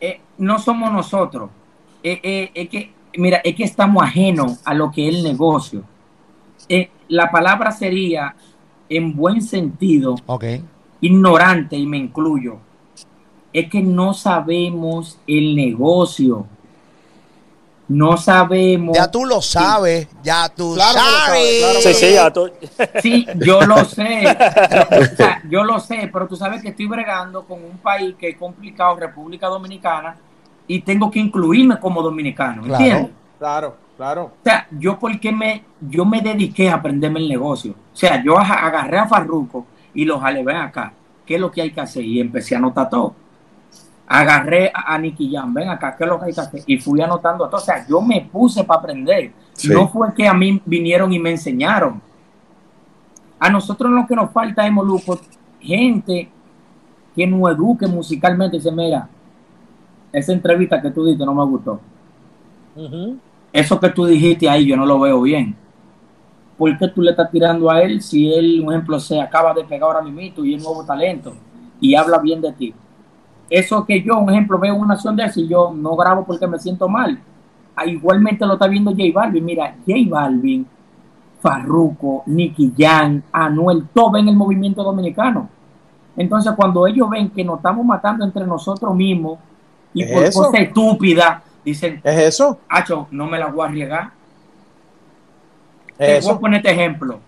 Speaker 2: Eh, no somos nosotros. Eh, eh, es que, mira, es que estamos ajenos a lo que es el negocio. la palabra sería, en buen sentido, ignorante, y me incluyo, es que no sabemos el negocio. No sabemos.
Speaker 1: Ya tú lo sabes, ya tú sabes.
Speaker 3: sí, sí, ya tú.
Speaker 2: sí, yo lo sé. yo lo sé, pero tú sabes que estoy bregando con un país que es complicado, República Dominicana, y tengo que incluirme como dominicano, ¿entiendes?
Speaker 5: Claro, claro.
Speaker 2: O sea, yo porque me, yo me dediqué a aprenderme el negocio. O sea, yo agarré a Farruco y lo jalé, ven acá, ¿qué es lo que hay que hacer? Y empecé a anotar todo agarré a, Nicky Jam, ven acá, ¿qué es lo que hay que hacer? Y fui anotando todo. O sea, yo me puse para aprender. No fue que a mí vinieron y me enseñaron. A nosotros lo que nos falta es, Moluco, gente que nos eduque musicalmente. Dice, mira, esa entrevista que tú diste no me gustó. Eso que tú dijiste ahí yo no lo veo bien. ¿Por qué tú le estás tirando a él si él, un ejemplo, se acaba de pegar ahora mismo y es nuevo talento y habla bien de ti? Eso que yo, un ejemplo, veo una acción de eso y yo no grabo porque me siento mal. Ah, igualmente lo está viendo J Balvin. Mira, J Balvin, Farruko, Nicky Jan, Anuel, todo en el movimiento dominicano. Entonces, cuando ellos ven que nos estamos matando entre nosotros mismos y por cosas estúpidas, dicen:
Speaker 5: ¿Es eso?
Speaker 2: Hacho, no me la voy a arriesgar. Te voy a poner este ejemplo.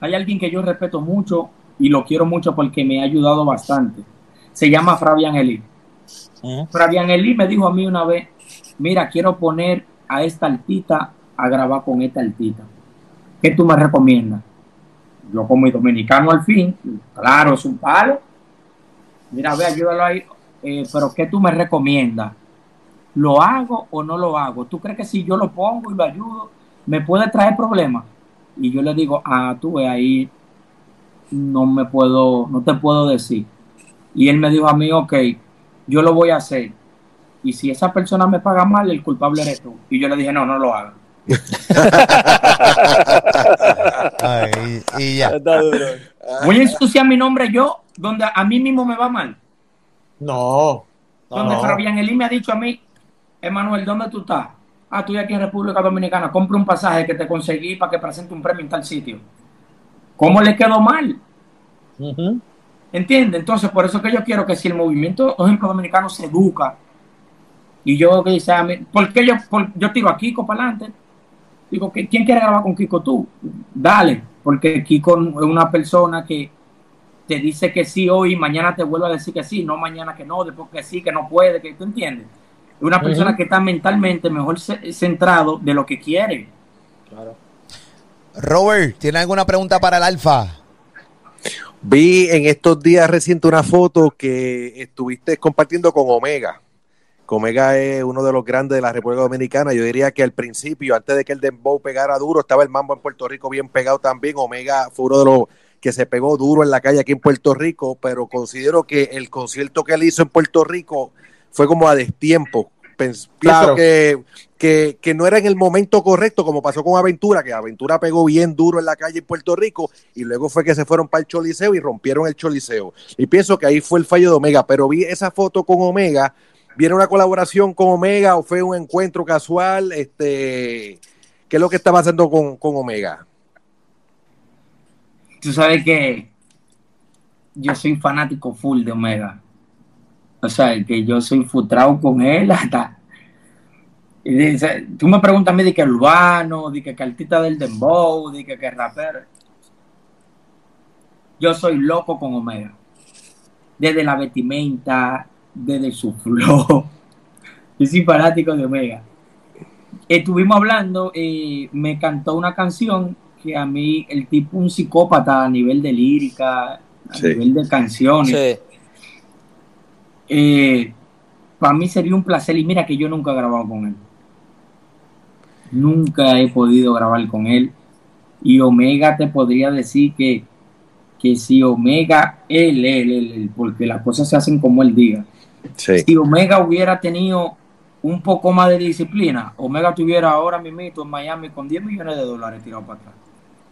Speaker 2: Hay alguien que yo respeto mucho y lo quiero mucho porque me ha ayudado bastante se llama Fabián Eli. Fabián Eli me dijo a mí una vez, mira, quiero poner a esta altita a grabar con esta altita. ¿Qué tú me recomiendas? Yo como dominicano al fin, claro, es un palo. Mira, ve, ayúdalo ahí. Eh, pero ¿qué tú me recomiendas? ¿Lo hago o no lo hago? ¿Tú crees que si yo lo pongo y lo ayudo, me puede traer problemas? Y yo le digo, ah, tú ve ahí, no me puedo, no te puedo decir. Y él me dijo a mí, ok, yo lo voy a hacer. Y si esa persona me paga mal, el culpable eres tú. Y yo le dije, no, no lo haga.
Speaker 1: y ya.
Speaker 2: Voy a ensuciar mi nombre yo, donde a mí mismo me va mal.
Speaker 5: No.
Speaker 2: Donde Fabián Elí me ha dicho a mí, Emanuel, ¿dónde tú estás? Ah, estoy aquí en República Dominicana. Compre un pasaje que te conseguí para que presente un premio en tal sitio. ¿Cómo le quedó mal? ¿Entiendes? Entonces, por eso que yo quiero que si el movimiento, por ejemplo, dominicano se educa, y yo que dice, ¿por qué yo, yo tiro a Kiko para adelante? Digo, ¿quién quiere grabar con Kiko tú? Dale, porque Kiko es una persona que te dice que sí hoy, mañana te vuelve a decir que sí, no mañana que no, después que sí, que no puede, que tú entiendes. Es una persona que está mentalmente mejor centrado de lo que quiere.
Speaker 1: Claro. Robert, ¿tiene alguna pregunta para el Alfa?
Speaker 4: Vi en estos días reciente una foto que estuviste compartiendo con Omega. Omega es uno de los grandes de la República Dominicana. Yo diría que al principio, antes de que el Dembow pegara duro, estaba el mambo en Puerto Rico bien pegado también. Omega fue uno de los que se pegó duro en la calle aquí en Puerto Rico, pero considero que el concierto que él hizo en Puerto Rico fue como a destiempo. Pienso que, que, no era en el momento correcto, como pasó con Aventura, que Aventura pegó bien duro en la calle en Puerto Rico y luego fue que se fueron para el Choliseo y rompieron el Choliseo. Y pienso que ahí fue el fallo de Omega, pero vi esa foto con Omega. ¿Viene una colaboración con Omega o fue un encuentro casual? Este, ¿Qué es lo que está pasando con, con Omega?
Speaker 2: Tú sabes que yo soy fanático full de Omega. O sea, que yo soy frustrado con él hasta. Y dice, tú me preguntas a mí de que urbano, de que cartita del dembow, de que, que rapero. Yo soy loco con Omega. desde la vestimenta, desde su flow. Yo soy fanático de Omega. Estuvimos hablando, eh, me cantó una canción que a mí, el tipo un psicópata a nivel de lírica, a nivel de canciones. Eh, para mí sería un placer y mira que yo nunca he grabado con él. Nunca he podido grabar con él. Y Omega te podría decir que, que si Omega, él, él, él, porque las cosas se hacen como él diga. Si Omega hubiera tenido un poco más de disciplina, Omega tuviera ahora mismo en Miami con 10 millones de dólares tirados para atrás.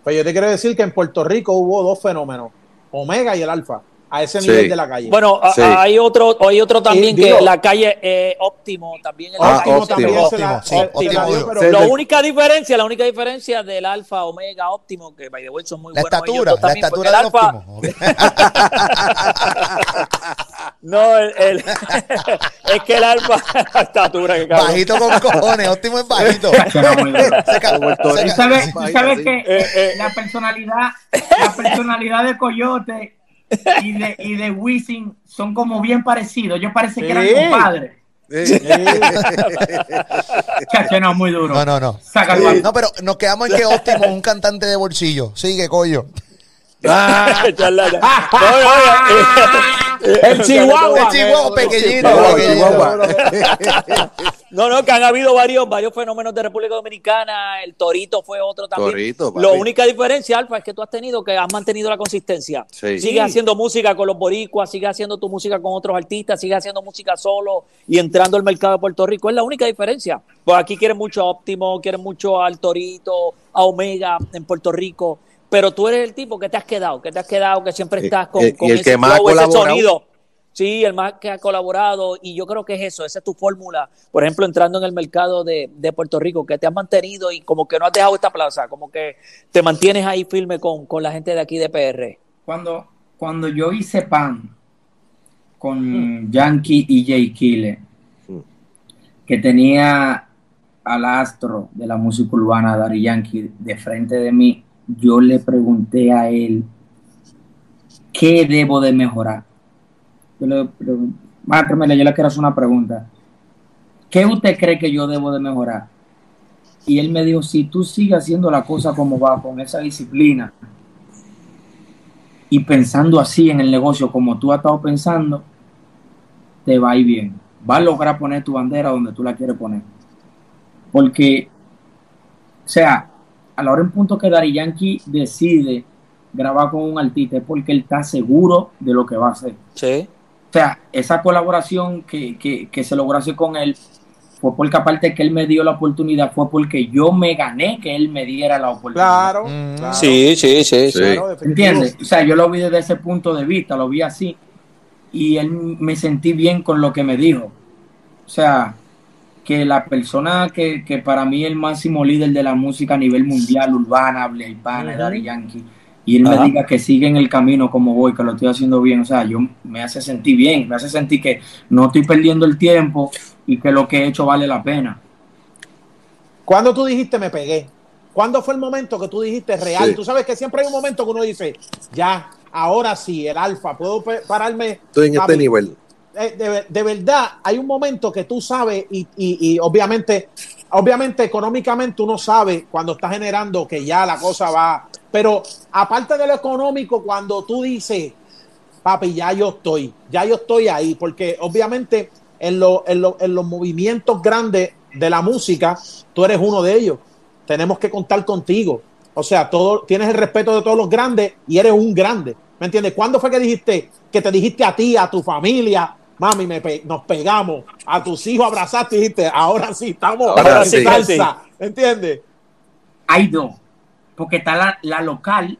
Speaker 5: Pues yo te quiero decir que en Puerto Rico hubo dos fenómenos, Omega y el Alfa a ese nivel de la calle.
Speaker 3: Bueno, hay otro, hay otro también que la calle eh, óptimo también.
Speaker 5: Ah, óptimo, óptimo,
Speaker 3: La única diferencia, la única diferencia del alfa, omega, óptimo, que by the way son muy
Speaker 1: la
Speaker 3: buenos.
Speaker 1: Estatura, la estatura del alfa,
Speaker 3: no, el, es que el alfa, la estatura que
Speaker 1: Bajito con cojones, óptimo es bajito.
Speaker 2: sabes, sabes que eh, eh. la personalidad, la personalidad de Coyote y de, y de Wisin son como bien parecidos. Yo parece que eran compadres. Sí. Chacho, no, muy duro.
Speaker 1: No, no, no. No, pero nos quedamos en que óptimo, un cantante de bolsillo. Sigue, coño.
Speaker 3: Ah,
Speaker 5: el Chihuahua.
Speaker 1: El Chihuahua pequeñito.
Speaker 3: No, no, que han habido varios, varios fenómenos de República Dominicana. El Torito fue otro también. La única diferencia, Alfa, es que tú has tenido que has mantenido la consistencia. Sigues haciendo música con los boricuas, sigues haciendo tu música con otros artistas, sigues haciendo música solo y entrando al mercado de Puerto Rico. Es la única diferencia. Pues aquí quieren mucho a Óptimo, quieren mucho al Torito, a Omega en Puerto Rico. Pero tú eres el tipo que te has quedado, que te has quedado, que siempre estás con,
Speaker 4: el, ese, ese
Speaker 3: sonido. Sí, el más que ha colaborado. Y yo creo que es eso, esa es tu fórmula, por ejemplo, entrando en el mercado de, Puerto Rico, que te has mantenido y como que no has dejado esta plaza, como que te mantienes ahí firme con, la gente de aquí de PR.
Speaker 2: Cuando, cuando yo hice pan con Yankee y Jay Kille, que tenía al astro de la música urbana, Dari Yankee, de frente de mí, yo le pregunté a él, ¿qué debo de mejorar? yo le, yo le quiero hacer una pregunta. ¿Qué usted cree que yo debo de mejorar? Y él me dijo, si tú sigues haciendo la cosa como va, con esa disciplina, y pensando así en el negocio como tú has estado pensando, te va a ir bien. Va a lograr poner tu bandera donde tú la quieres poner. Porque, o sea, a la hora en punto que Dari Yankee decide grabar con un artista es porque él está seguro de lo que va a hacer.
Speaker 3: Sí.
Speaker 2: O sea, esa colaboración que, que, que se logró hacer con él fue porque aparte que él me dio la oportunidad, fue porque yo me gané que él me diera la oportunidad.
Speaker 5: Claro, mm.
Speaker 3: sí, sí, sí, sí.
Speaker 2: ¿Entiendes? O sea, yo lo vi desde ese punto de vista, lo vi así, y él me sentí bien con lo que me dijo. O sea, que la persona que, que para mí es el máximo líder de la música a nivel mundial, urbana, Blaze uh Yankee, y él me diga que sigue en el camino como voy, que lo estoy haciendo bien, o sea, yo me hace sentir bien, me hace sentir que no estoy perdiendo el tiempo y que lo que he hecho vale la pena.
Speaker 5: ¿Cuándo tú dijiste me pegué? ¿Cuándo fue el momento que tú dijiste real? Tú sabes que siempre hay un momento que uno dice, ya, ahora sí, el alfa, puedo pararme.
Speaker 4: Estoy en este nivel.
Speaker 5: Eh, de, verdad, hay un momento que tú sabes y, y, obviamente, obviamente económicamente uno sabe cuando está generando que ya la cosa va, pero aparte de lo económico, cuando tú dices, papi, ya yo estoy, ya yo estoy ahí, porque obviamente en, en, los movimientos grandes de la música, tú eres uno de ellos. Tenemos que contar contigo. O sea, todo, tienes el respeto de todos los grandes y eres un grande. ¿Me entiendes? ¿Cuándo fue que dijiste, que te dijiste a ti, a tu familia, mami, me nos pegamos, a tus hijos abrazaste y dijiste, ahora sí, estamos
Speaker 3: ahora sí, salsa,
Speaker 5: ¿me entiendes?
Speaker 2: Hay dos porque está la, local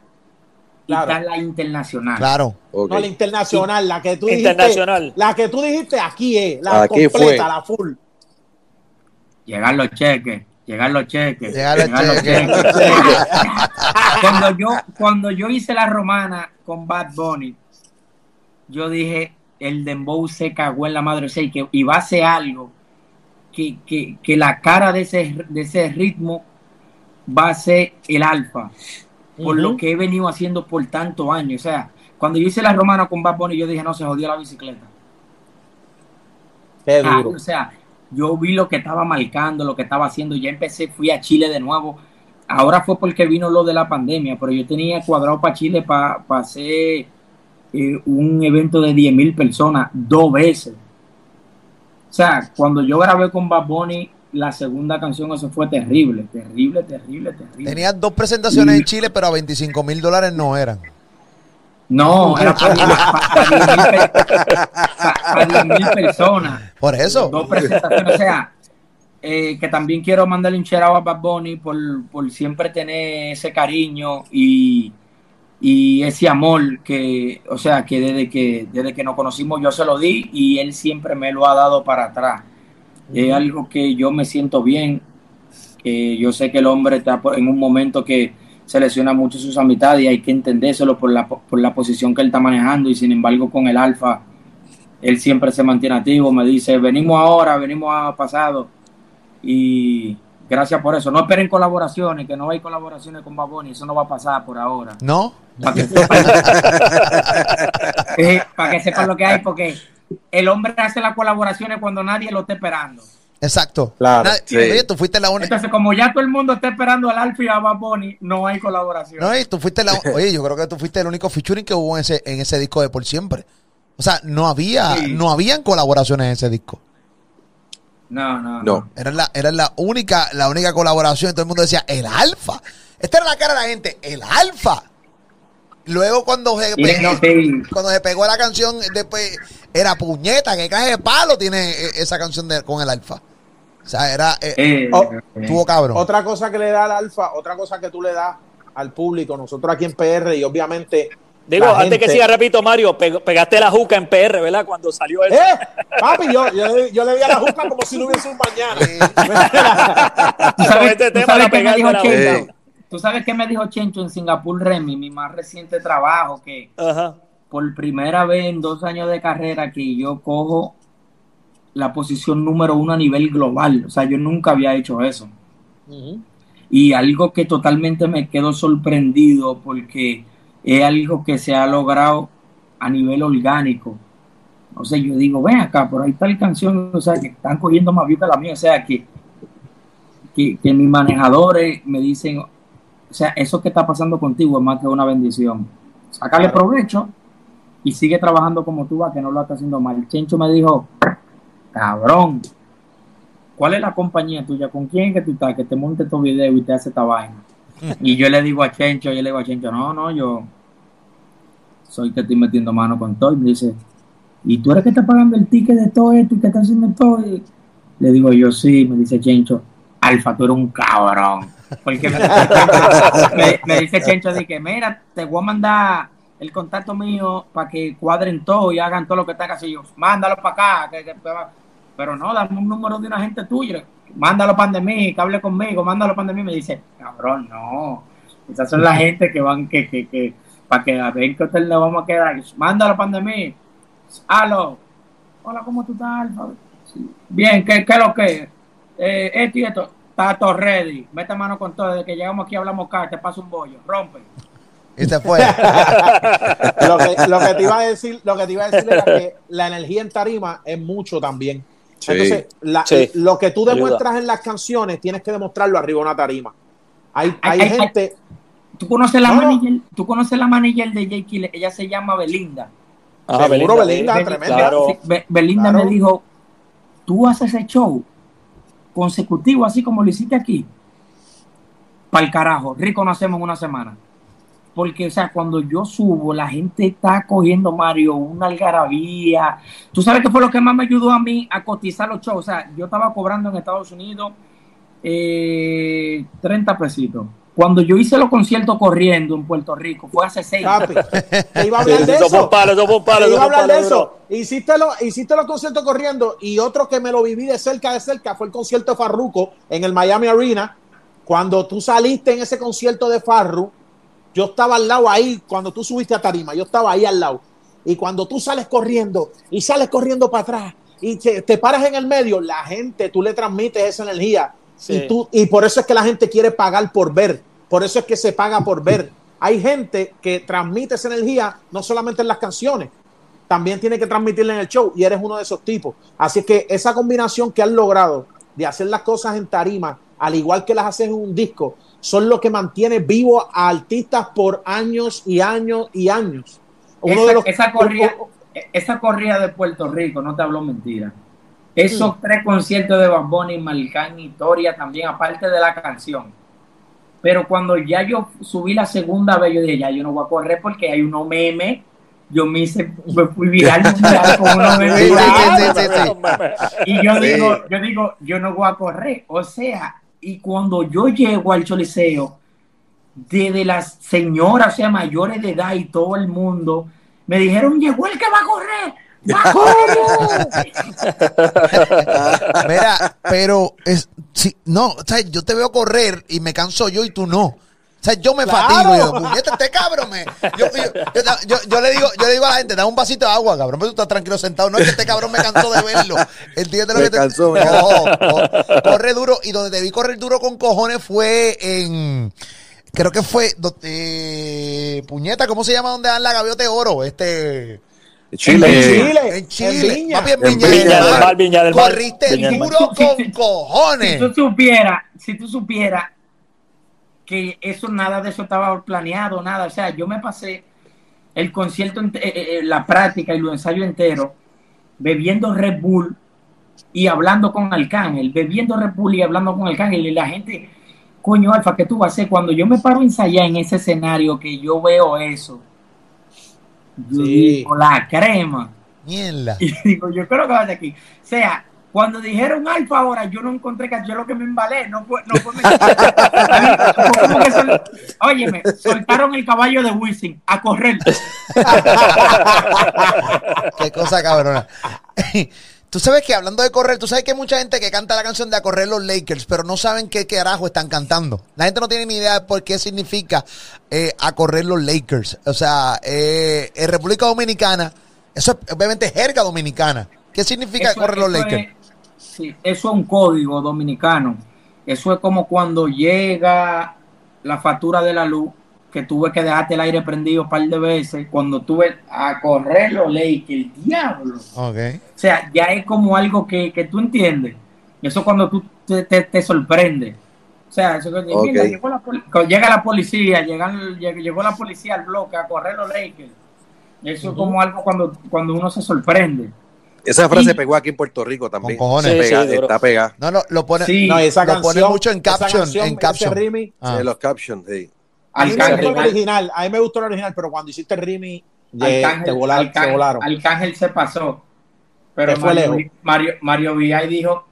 Speaker 2: y está la internacional.
Speaker 1: Claro.
Speaker 5: No, la internacional, la que tú
Speaker 3: internacional.
Speaker 5: dijiste. La que tú dijiste aquí es, la completa, la full.
Speaker 2: Llegar los cheques. Llegar los cheques.
Speaker 1: Llegar los, cheques.
Speaker 2: cuando, yo, cuando yo hice la romana con Bad Bunny, yo dije, el dembow se cagó en la madre, o que iba a ser algo que, que, que la cara de ese, de ese ritmo va a ser el alfa, por lo que he venido haciendo por tantos años. O sea, cuando yo hice la romana con Bad Bunny, yo dije, no, se jodió la bicicleta.
Speaker 5: Qué duro.
Speaker 2: o sea, yo vi lo que estaba marcando, lo que estaba haciendo, ya empecé, fui a Chile de nuevo. Ahora fue porque vino lo de la pandemia, pero yo tenía cuadrado para Chile para hacer eh, un evento de 10 mil personas dos veces. O sea, cuando yo grabé con Bad Bunny, la segunda canción, eso fue terrible, terrible, terrible, terrible.
Speaker 1: Tenías dos presentaciones en Chile, pero a 25 mil dólares no eran.
Speaker 2: No, era para 10 mil personas.
Speaker 1: Por eso.
Speaker 2: Dos presentaciones. O sea, eh, que también quiero mandarle un cherado a Bad Bunny por, por siempre tener ese cariño y, y ese amor que, o sea, que desde que desde que nos conocimos yo se lo di y él siempre me lo ha dado para atrás. Es algo que yo me siento bien, que yo sé que el hombre está en un momento que se lesiona mucho sus amistades y hay que entendérselo por la, por la posición que él está manejando y sin embargo con el alfa él siempre se mantiene activo, me dice, venimos ahora, venimos a pasado y gracias por eso. No esperen colaboraciones, que no hay colaboraciones con Baboni, eso no va a pasar por ahora.
Speaker 1: ¿No?
Speaker 2: Para que, para que sepan lo que hay, porque el hombre hace las colaboraciones cuando nadie lo está esperando.
Speaker 1: Exacto.
Speaker 5: Claro.
Speaker 1: tú fuiste la única.
Speaker 2: Entonces, como ya todo el mundo está esperando al Alfa y a Bad no hay colaboración.
Speaker 1: No, y tú fuiste la. Oye, yo creo que tú fuiste el único featuring que hubo en ese, en ese disco de por siempre. O sea, no había, no habían colaboraciones en ese disco.
Speaker 2: No, no, no.
Speaker 1: Era la, era la única, la única colaboración. Todo el mundo decía, el Alfa. Esta era la cara de la gente, el Alfa. Luego cuando se, pegó, cuando se pegó la canción, después era puñeta, que cae de palo tiene e, esa canción de, con el Alfa. O sea, era. Eh, eh, oh, tuvo cabrón.
Speaker 5: Otra cosa que le da al alfa, otra cosa que tú le das al público, nosotros aquí en PR y obviamente.
Speaker 3: Digo, antes que siga, repito, Mario, pegaste la juca en PR, ¿verdad? Cuando salió eso.
Speaker 5: ¡Eh! Papi, yo, yo, yo, le di a la juca como si no hubiese un mañana.
Speaker 2: ¿Tú sabes, este tema sabes qué me dijo Chencho? ¿Tú sabes qué me dijo Chencho en Singapur Remy, mi más reciente trabajo? Que por primera vez en dos años de carrera que yo cojo la posición número uno a nivel global. O sea, yo nunca había hecho eso. Y algo que totalmente me quedo sorprendido porque es algo que se ha logrado a nivel orgánico. O sea, yo digo, ven acá, por ahí está la canción, o sea, que están cogiendo más views que la mía. O sea, que, que, que mis manejadores me dicen, o sea, eso que está pasando contigo es más que una bendición. Sácale provecho y sigue trabajando como tú vas, que no lo está haciendo mal. Chencho me dijo, cabrón, ¿cuál es la compañía tuya? ¿Con quién es que tú estás? Que te monte tu video y te hace esta vaina. Y yo le digo a Chencho, yo le digo a Chencho, no, no, yo soy que estoy metiendo mano con todo. Y me dice, ¿y tú eres que está pagando el ticket de todo esto y que está haciendo todo? Y le digo yo, sí, me dice Chencho, Alfa, tú eres un cabrón. Porque me, dice Chencho, de que, mira, te voy a mandar el contacto mío para que cuadren todo y hagan todo lo que están haciendo. Mándalo para acá, que, que, pero no, dame un número de una gente tuya, mándalo para de mí, que hable conmigo, mándalo para de mí. Me dice, cabrón, no. Esas son las gente que van, que, que, que para que a ver qué hotel le vamos a quedar. Mándalo para de mí. Aló. Hola, ¿cómo tú estás, Bien, ¿qué, es lo que? Eh, esto y esto. Está todo ready. Mete mano con todo. Desde que llegamos aquí hablamos acá, te paso un bollo. Rompe.
Speaker 1: Y se fue.
Speaker 5: lo, que, lo, que, te iba a decir, lo que te iba a decir era que la energía en tarima es mucho también. Entonces, lo que tú demuestras en las canciones, tienes que demostrarlo arriba de una tarima. Hay, hay, gente.
Speaker 2: ¿Tú conoces la manager? ¿Tú conoces la manager de Jake Ella se llama Belinda.
Speaker 5: Ah, Seguro Belinda, tremenda.
Speaker 2: Belinda me dijo, tú haces ese show consecutivo, así como lo hiciste aquí. Para el carajo, rico no hacemos en una semana. Porque, o sea, cuando yo subo, la gente está cogiendo, Mario, una algarabía. Tú sabes qué fue lo que más me ayudó a mí a cotizar los shows. O sea, yo estaba cobrando en Estados Unidos eh, 30 pesitos. Cuando yo hice los conciertos corriendo en Puerto Rico, fue hace seis
Speaker 5: años. Te iba a hablar de eso. Te iba a hablar de eso. Hiciste, lo, hiciste los conciertos corriendo y otro que me lo viví de cerca de cerca fue el concierto de Farruko en el Miami Arena. Cuando tú saliste en ese concierto de Farru, yo estaba al lado ahí cuando tú subiste a tarima, yo estaba ahí al lado. Y cuando tú sales corriendo y sales corriendo para atrás y te, paras en el medio, la gente, tú le transmites esa energía. Y, tú, y por eso es que la gente quiere pagar por ver. Por eso es que se paga por ver hay gente que transmite esa energía no solamente en las canciones, también tiene que transmitirla en el show y eres uno de esos tipos. Así que esa combinación que has logrado de hacer las cosas en tarima, al igual que las haces en un disco, son lo que mantiene vivo a artistas por años y años y años.
Speaker 2: Uno esa, de los, esa, corrida, esa corrida de Puerto Rico, no te hablo mentira. Esos mm. tres conciertos de y Malcán y Toria también, aparte de la canción. Pero cuando ya yo subí la segunda vez, yo dije, ya yo no voy a correr porque hay unos memes. Yo me hice, me fui viral con unos memes. y yo digo, yo digo, yo no voy a correr. O sea, y cuando yo llego al Choliseo, desde las señoras, o sea, mayores de edad y todo el mundo, me dijeron, llegó el que va a correr.
Speaker 1: Mira, pero es, si, no, o sea, yo te veo correr y me canso yo y tú no. O sea, yo me fatigo. Yo, este cabrón me. Yo, yo, le digo, yo le digo a la gente, da un vasito de agua, cabrón. Pero tú estás tranquilo sentado. No es que este cabrón me cansó de verlo. Entiende lo que te. Cansó, no, corre duro. Y donde te vi correr duro con cojones fue en. Creo que fue. Eh, puñeta, ¿cómo se llama donde dan la gaviota de oro? Este.
Speaker 5: Chile. En
Speaker 1: Chile. En Chile. En Viña. en Viña, Viña del Mar. Corriste duro con cojones.
Speaker 2: Si tú supieras, si tú supieras que eso, nada de eso estaba planeado, nada. O sea, yo me pasé el concierto, eh, eh, eh, la práctica y los ensayos enteros bebiendo Red Bull y hablando con Arcángel, bebiendo Red Bull y hablando con Arcángel y la gente, coño Alfa, ¿qué tú vas a hacer? Cuando yo me paro a ensayar en ese escenario que yo veo eso, sí. la crema.
Speaker 1: Mierda.
Speaker 2: Y digo, yo creo que va de aquí. O sea, cuando dijeron alfa ahora, yo no encontré que yo lo que me embalé, no fue, no fue Óyeme, soltaron el caballo de Wisin a correr.
Speaker 1: Qué cosa cabrona. Tú sabes que hablando de correr, tú sabes que hay mucha gente que canta la canción de a correr los Lakers, pero no saben qué carajo están cantando. La gente no tiene ni idea de por qué significa eh, a correr los Lakers. O sea, eh, en República Dominicana, eso es obviamente jerga dominicana. ¿Qué significa correr los Lakers?
Speaker 2: Sí, eso es un código dominicano. Eso es como cuando llega la factura de la luz que tuve que dejarte el aire prendido un par de veces, cuando tuve a correr los Lakers, el diablo.
Speaker 1: Okay.
Speaker 2: O sea, ya es como algo que, que tú entiendes. Eso cuando tú te, te, sorprende. O sea, eso que llegó la, llega la policía, llegan, llegó la policía al bloque a correr los Lakers. Eso es como algo cuando, cuando uno se sorprende.
Speaker 4: Esa frase pegó aquí en Puerto Rico también. está pegada.
Speaker 1: No, no, lo pone, no, esa lo pone mucho en caption. en caption.
Speaker 4: Ah. los captions, sí.
Speaker 5: A mí me gustó el original, a mí me gustó el original, pero cuando hiciste el Rimi, te volaron, se volaron.
Speaker 2: Arcángel se pasó. Pero Mario, Mario, Mario Villay dijo: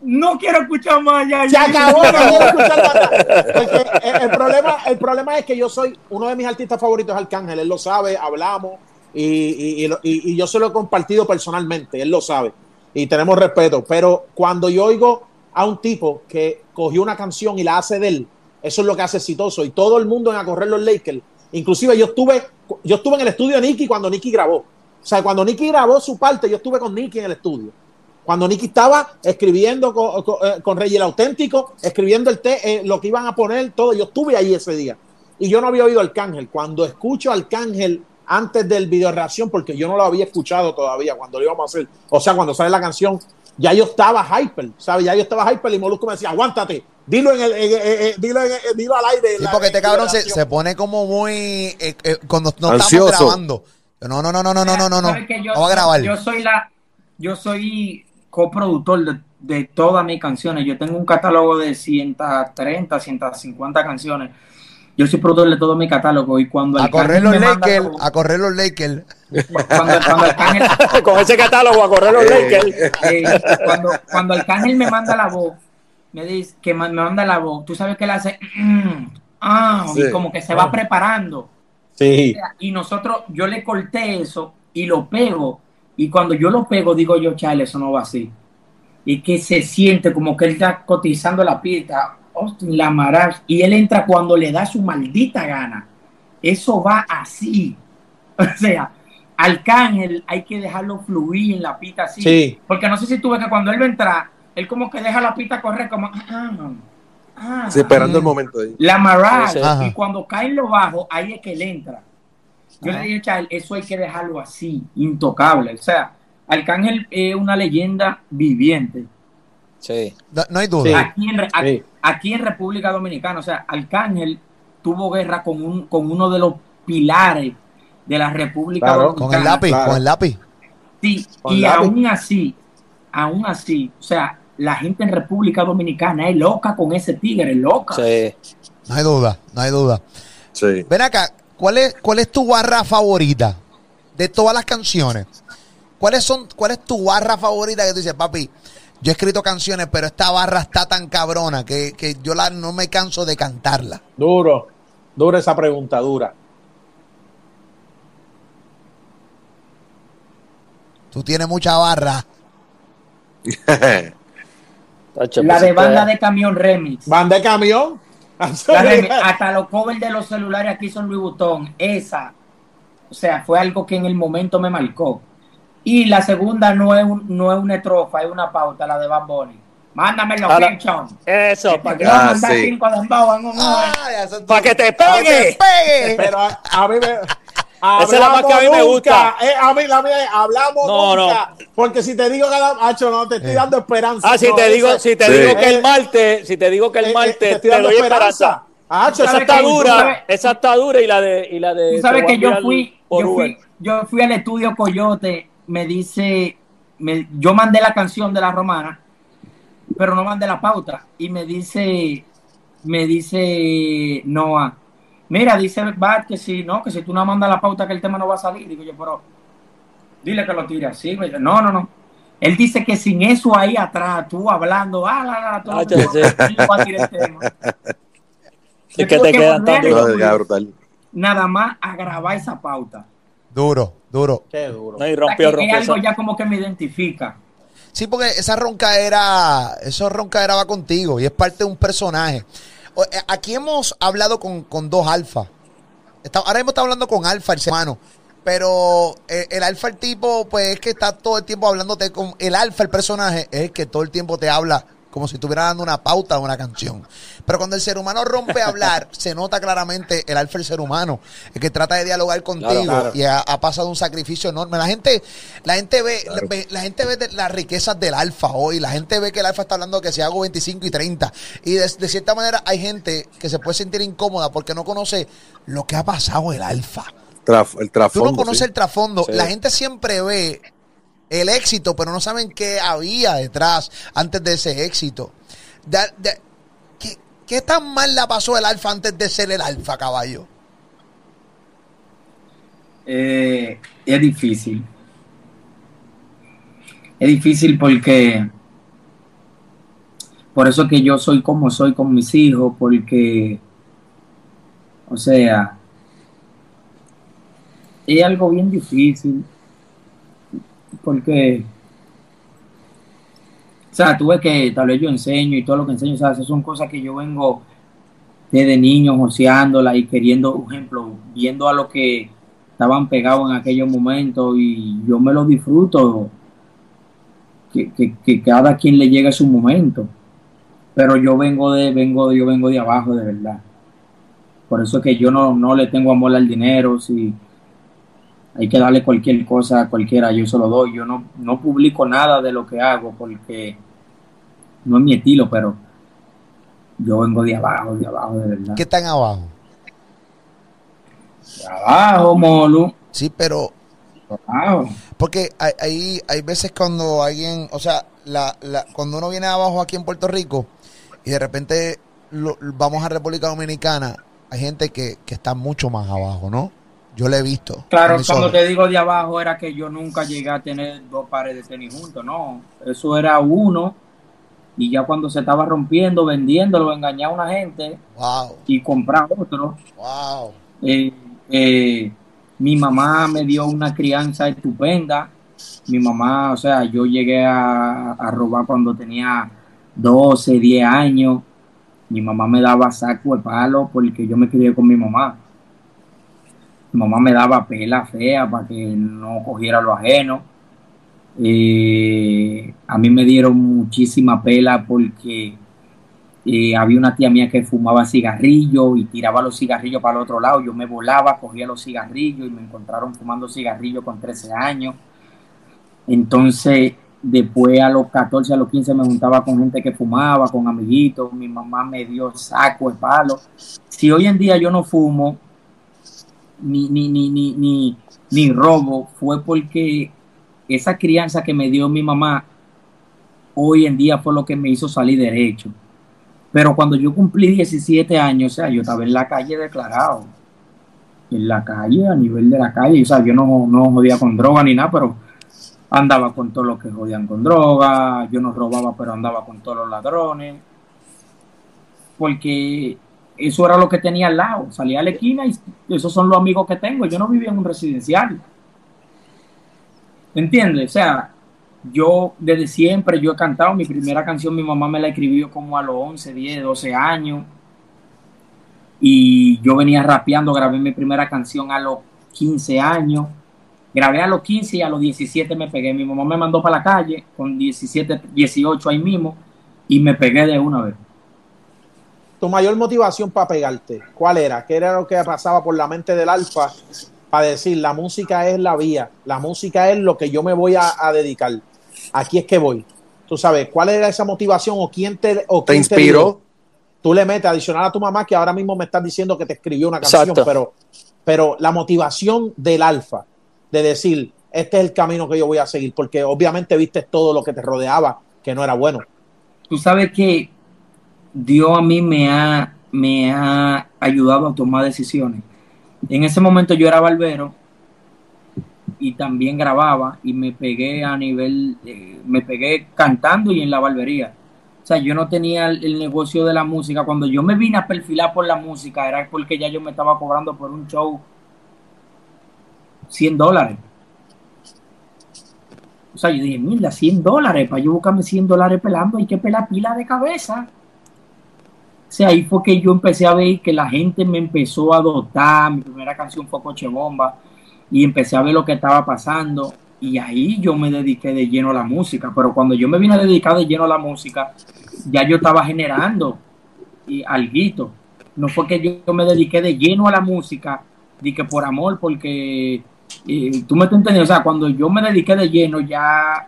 Speaker 2: No quiero escuchar más ya.
Speaker 5: Se acabó, no quiero escuchar más. el, problema, el problema es que yo soy uno de mis artistas favoritos, Arcángel. Él lo sabe, hablamos y, y, y yo se lo he compartido personalmente. Él lo sabe y tenemos respeto. Pero cuando yo oigo a un tipo que cogió una canción y la hace de él, eso es lo que hace exitoso. Y todo el mundo en a correr los Lakers. Inclusive yo estuve, yo estuve en el estudio de Nicky cuando Nicky grabó. O sea, cuando Nicky grabó su parte, yo estuve con Nicky en el estudio. Cuando Nicky estaba escribiendo con, con, eh, el Auténtico, escribiendo el eh, lo que iban a poner, todo, yo estuve ahí ese día. Y yo no había oído Arcángel. Cuando escucho Arcángel antes del video reacción, porque yo no lo había escuchado todavía cuando lo íbamos a hacer, o sea, cuando sale la canción, ya yo estaba hyper, ¿sabes? Ya yo estaba hyper y Molusco me decía, aguántate, Dilo en el, dilo, en, dilo al aire.
Speaker 1: Sí, porque este cabrón se, se, pone como muy eh, eh, cuando no estamos grabando. No, no, no, no, no, no, no, no, no. Vamos a grabar.
Speaker 2: Yo soy la, yo soy coproductor de, de todas mis canciones. Yo tengo un catálogo de 130, 150 canciones. Yo soy productor de todo mi catálogo y cuando
Speaker 1: a correr los Lakers, a correr los Lakers.
Speaker 3: Cuando, cuando con ese catálogo a correr los Lakers.
Speaker 2: Eh, cuando, cuando Arcángel me manda la voz me dice, que me manda la voz, tú sabes que él hace, ah, y como que se va preparando.
Speaker 5: Sí.
Speaker 2: y nosotros, yo le corté eso y lo pego. Y cuando yo lo pego, digo yo, chale, eso no va así. Y que se siente como que él está cotizando la pista, Austin la y él entra cuando le da su maldita gana. Eso va así. O sea, Arcángel hay que dejarlo fluir en la pista así. Porque no sé si tú ves que cuando él va a entrar, él como que deja la pista correr como... Ah,
Speaker 4: Ah, esperando el momento. Ahí.
Speaker 2: La Marage. Y cuando caen los bajos, ahí es que él entra. Yo le dije, Charles, eso hay que dejarlo así, intocable. O sea, Arcángel es una leyenda viviente.
Speaker 3: Sí.
Speaker 1: No, hay duda.
Speaker 2: Aquí en, aquí en, República Dominicana, o sea, Arcángel tuvo guerra con, un, con uno de los pilares de la República Dominicana.
Speaker 1: Con el lápiz, con el lápiz.
Speaker 2: Sí, y aún así, aún así, o sea, la gente en República Dominicana es loca con ese tigre, loca.
Speaker 3: Sí.
Speaker 1: No hay duda, no hay duda.
Speaker 4: Sí.
Speaker 1: Ven acá, ¿cuál es, cuál es tu barra favorita de todas las canciones? ¿Cuáles son, ¿Cuál es tu barra favorita que tú dices, papi? Yo he escrito canciones, pero esta barra está tan cabrona que, que yo la, no me canso de cantarla.
Speaker 5: Duro, duro esa pregunta, dura.
Speaker 1: Tú tienes mucha barra.
Speaker 2: la de banda de camión remix.
Speaker 5: Banda de camión.
Speaker 2: hasta los covers de los celulares aquí son Louis Vuitton. Esa, o sea, fue algo que en el momento me marcó. Y la segunda no es, no es una estrofa, es una pauta, la de Bad Bunny. Mándame los pinchos.
Speaker 3: Eso, para que,
Speaker 2: ah, sí. ah,
Speaker 3: para que te pegue.
Speaker 5: Pero a mí me,
Speaker 3: esa es la más que a mí me gusta.
Speaker 5: Eh, a mí, la mía hablamos nunca. Porque si te digo macho, no te estoy eh. dando esperanza.
Speaker 3: Ah, si te digo, si te digo que el martes, si te digo que el eh, martes te, doy esperanza. esa está dura, esa está dura y la de y la de
Speaker 2: sabes que yo fui, yo fui, yo fui al estudio Coyote, me dice, me, yo mandé la canción de la romana, pero no mandé la pauta y me dice me dice Noah Mira, dice Bart que si no, que si tú no mandas la pauta que el tema no va a salir. Digo yo, pero dile que lo tire así. No, no, no. Él dice que sin eso ahí atrás, tú hablando, ah, la, la, todo, ah, a tirar el tema.
Speaker 3: Es que te quedan tan
Speaker 2: Nada más a grabar esa pauta.
Speaker 1: Duro, duro.
Speaker 5: Qué duro.
Speaker 3: No, y rompió, rompió.
Speaker 2: Es algo ya como que me identifica.
Speaker 1: Sí, porque esa ronca era, esa ronca era va contigo y es parte de un personaje. Eh, aquí hemos hablado con, dos alfa. ahora mismo estamos hablando con alfa, el hermano. Pero eh, el, alfa, el tipo, pues es que está todo el tiempo hablándote con. El alfa, el personaje, es el que todo el tiempo te habla como si estuviera dando una pauta a una canción. Pero cuando el ser humano rompe a hablar, se nota claramente el alfa el ser humano, el que trata de dialogar contigo y ha, pasado un sacrificio enorme. La gente, la gente ve, la, gente ve las riquezas del alfa hoy, la gente ve que el alfa está hablando que si hago 25 y 30. Y de, cierta manera hay gente que se puede sentir incómoda porque no conoce lo que ha pasado el alfa.
Speaker 4: el trasfondo.
Speaker 1: Tú no conoces el trasfondo. La gente siempre ve el éxito, pero no saben qué había detrás antes de ese éxito. ¿qué, tan mal la pasó el alfa antes de ser el alfa, caballo?
Speaker 2: Eh, es difícil. Es difícil porque por eso que yo soy como soy con mis hijos, porque, o sea, es algo bien difícil porque, o sea, tú ves que tal vez yo enseño y todo lo que enseño, o esas son cosas que yo vengo desde niño joseándola y queriendo, por ejemplo, viendo a los que estaban pegados en aquellos momentos y yo me lo disfruto, que, que, cada quien le llegue su momento, pero yo vengo de, vengo, yo vengo de abajo de verdad. Por eso es que yo no, no le tengo amor al dinero, si hay que darle cualquier cosa a cualquiera, yo se lo doy. Yo no, no publico nada de lo que hago porque no es mi estilo, pero yo vengo de abajo, de abajo, de verdad.
Speaker 1: ¿Qué tan abajo?
Speaker 2: De abajo, Molu.
Speaker 1: Sí, pero... Abajo. Porque hay, hay, veces cuando alguien, o sea, la, la, cuando uno viene abajo aquí en Puerto Rico y de repente vamos a República Dominicana, hay gente que, que está mucho más abajo, ¿no? Yo le he visto.
Speaker 2: Claro, cuando te digo de abajo era que yo nunca llegué a tener dos pares de tenis juntos, no. Eso era uno y ya cuando se estaba rompiendo, vendiéndolo, engañaba a una gente y compraba otro.
Speaker 1: Wow.
Speaker 2: Eh, eh, mi mamá me dio una crianza estupenda. Mi mamá, o sea, yo llegué a, a robar cuando tenía 12, 10 años. Mi mamá me daba saco de palo porque yo me crié con mi mamá mamá me daba pela fea para que no cogiera lo ajeno. A mí me dieron muchísima pela porque Eh, había una tía mía que fumaba cigarrillos y tiraba los cigarrillos para el otro lado. Yo me volaba, cogía los cigarrillos y me encontraron fumando cigarrillos con 13 años. Entonces, después a los 14, a los 15 me juntaba con gente que fumaba, con amiguitos. Mi mamá me dio saco de palo. Si hoy en día yo no fumo, ni, ni, ni, ni, ni, robo, fue porque esa crianza que me dio mi mamá hoy en día fue lo que me hizo salir derecho. Pero cuando yo cumplí 17 años, o sea, yo estaba en la calle declarado. En la calle, a nivel de la calle. O sea, yo no, no jodía con droga ni nada, pero andaba con todos los que jodían con droga. Yo no robaba, pero andaba con todos los ladrones. Porque eso era lo que tenía al lado. Salía a la esquina y esos son los amigos que tengo. Yo no vivía en un residencial. ¿Entiendes? O sea, yo desde siempre yo he cantado. Mi primera canción mi mamá me la escribió como a los 11, 10, 12 años. Y yo venía rapeando, grabé mi primera canción a los 15 años. Grabé a los 15 y a los 17 me pegué. Mi mamá me mandó para la calle con 17, 18 ahí mismo y me pegué de una vez.
Speaker 5: ¿Tu mayor motivación para pegarte? ¿Cuál era? ¿Qué era lo que pasaba por la mente del alfa para decir la música es la vía, la música es lo que yo me voy a, a dedicar? aquí es que voy. Tú sabes, ¿cuál era esa motivación o quién te, o
Speaker 4: ¿Te inspiró?
Speaker 5: tú le metes adicional a tu mamá que ahora mismo me estás diciendo que te escribió una canción, pero, pero la motivación del alfa, de decir, este es el camino que yo voy a seguir, porque obviamente viste todo lo que te rodeaba que no era bueno.
Speaker 2: Tú sabes que Dios a mí me ha, me ha ayudado a tomar decisiones. En ese momento yo era barbero y también grababa y me pegué a nivel, me pegué cantando y en la barbería. O sea, yo no tenía el, el, negocio de la música. Cuando yo me vine a perfilar por la música era porque ya yo me estaba cobrando por un show 100 dólares. O sea, yo dije, mira, 100 dólares, para yo buscarme 100 dólares pelando, hay que pelar pila de cabeza. Sea, ahí fue que yo empecé a ver que la gente me empezó a dotar. Mi primera canción fue Coche Bomba y empecé a ver lo que estaba pasando y ahí yo me dediqué de lleno a la música, pero cuando yo me vine a dedicar de lleno a la música, ya yo estaba generando y. No fue que yo me dediqué de lleno a la música, di que por amor, porque eh, tú me entiendes, o sea, cuando yo me dediqué de lleno ya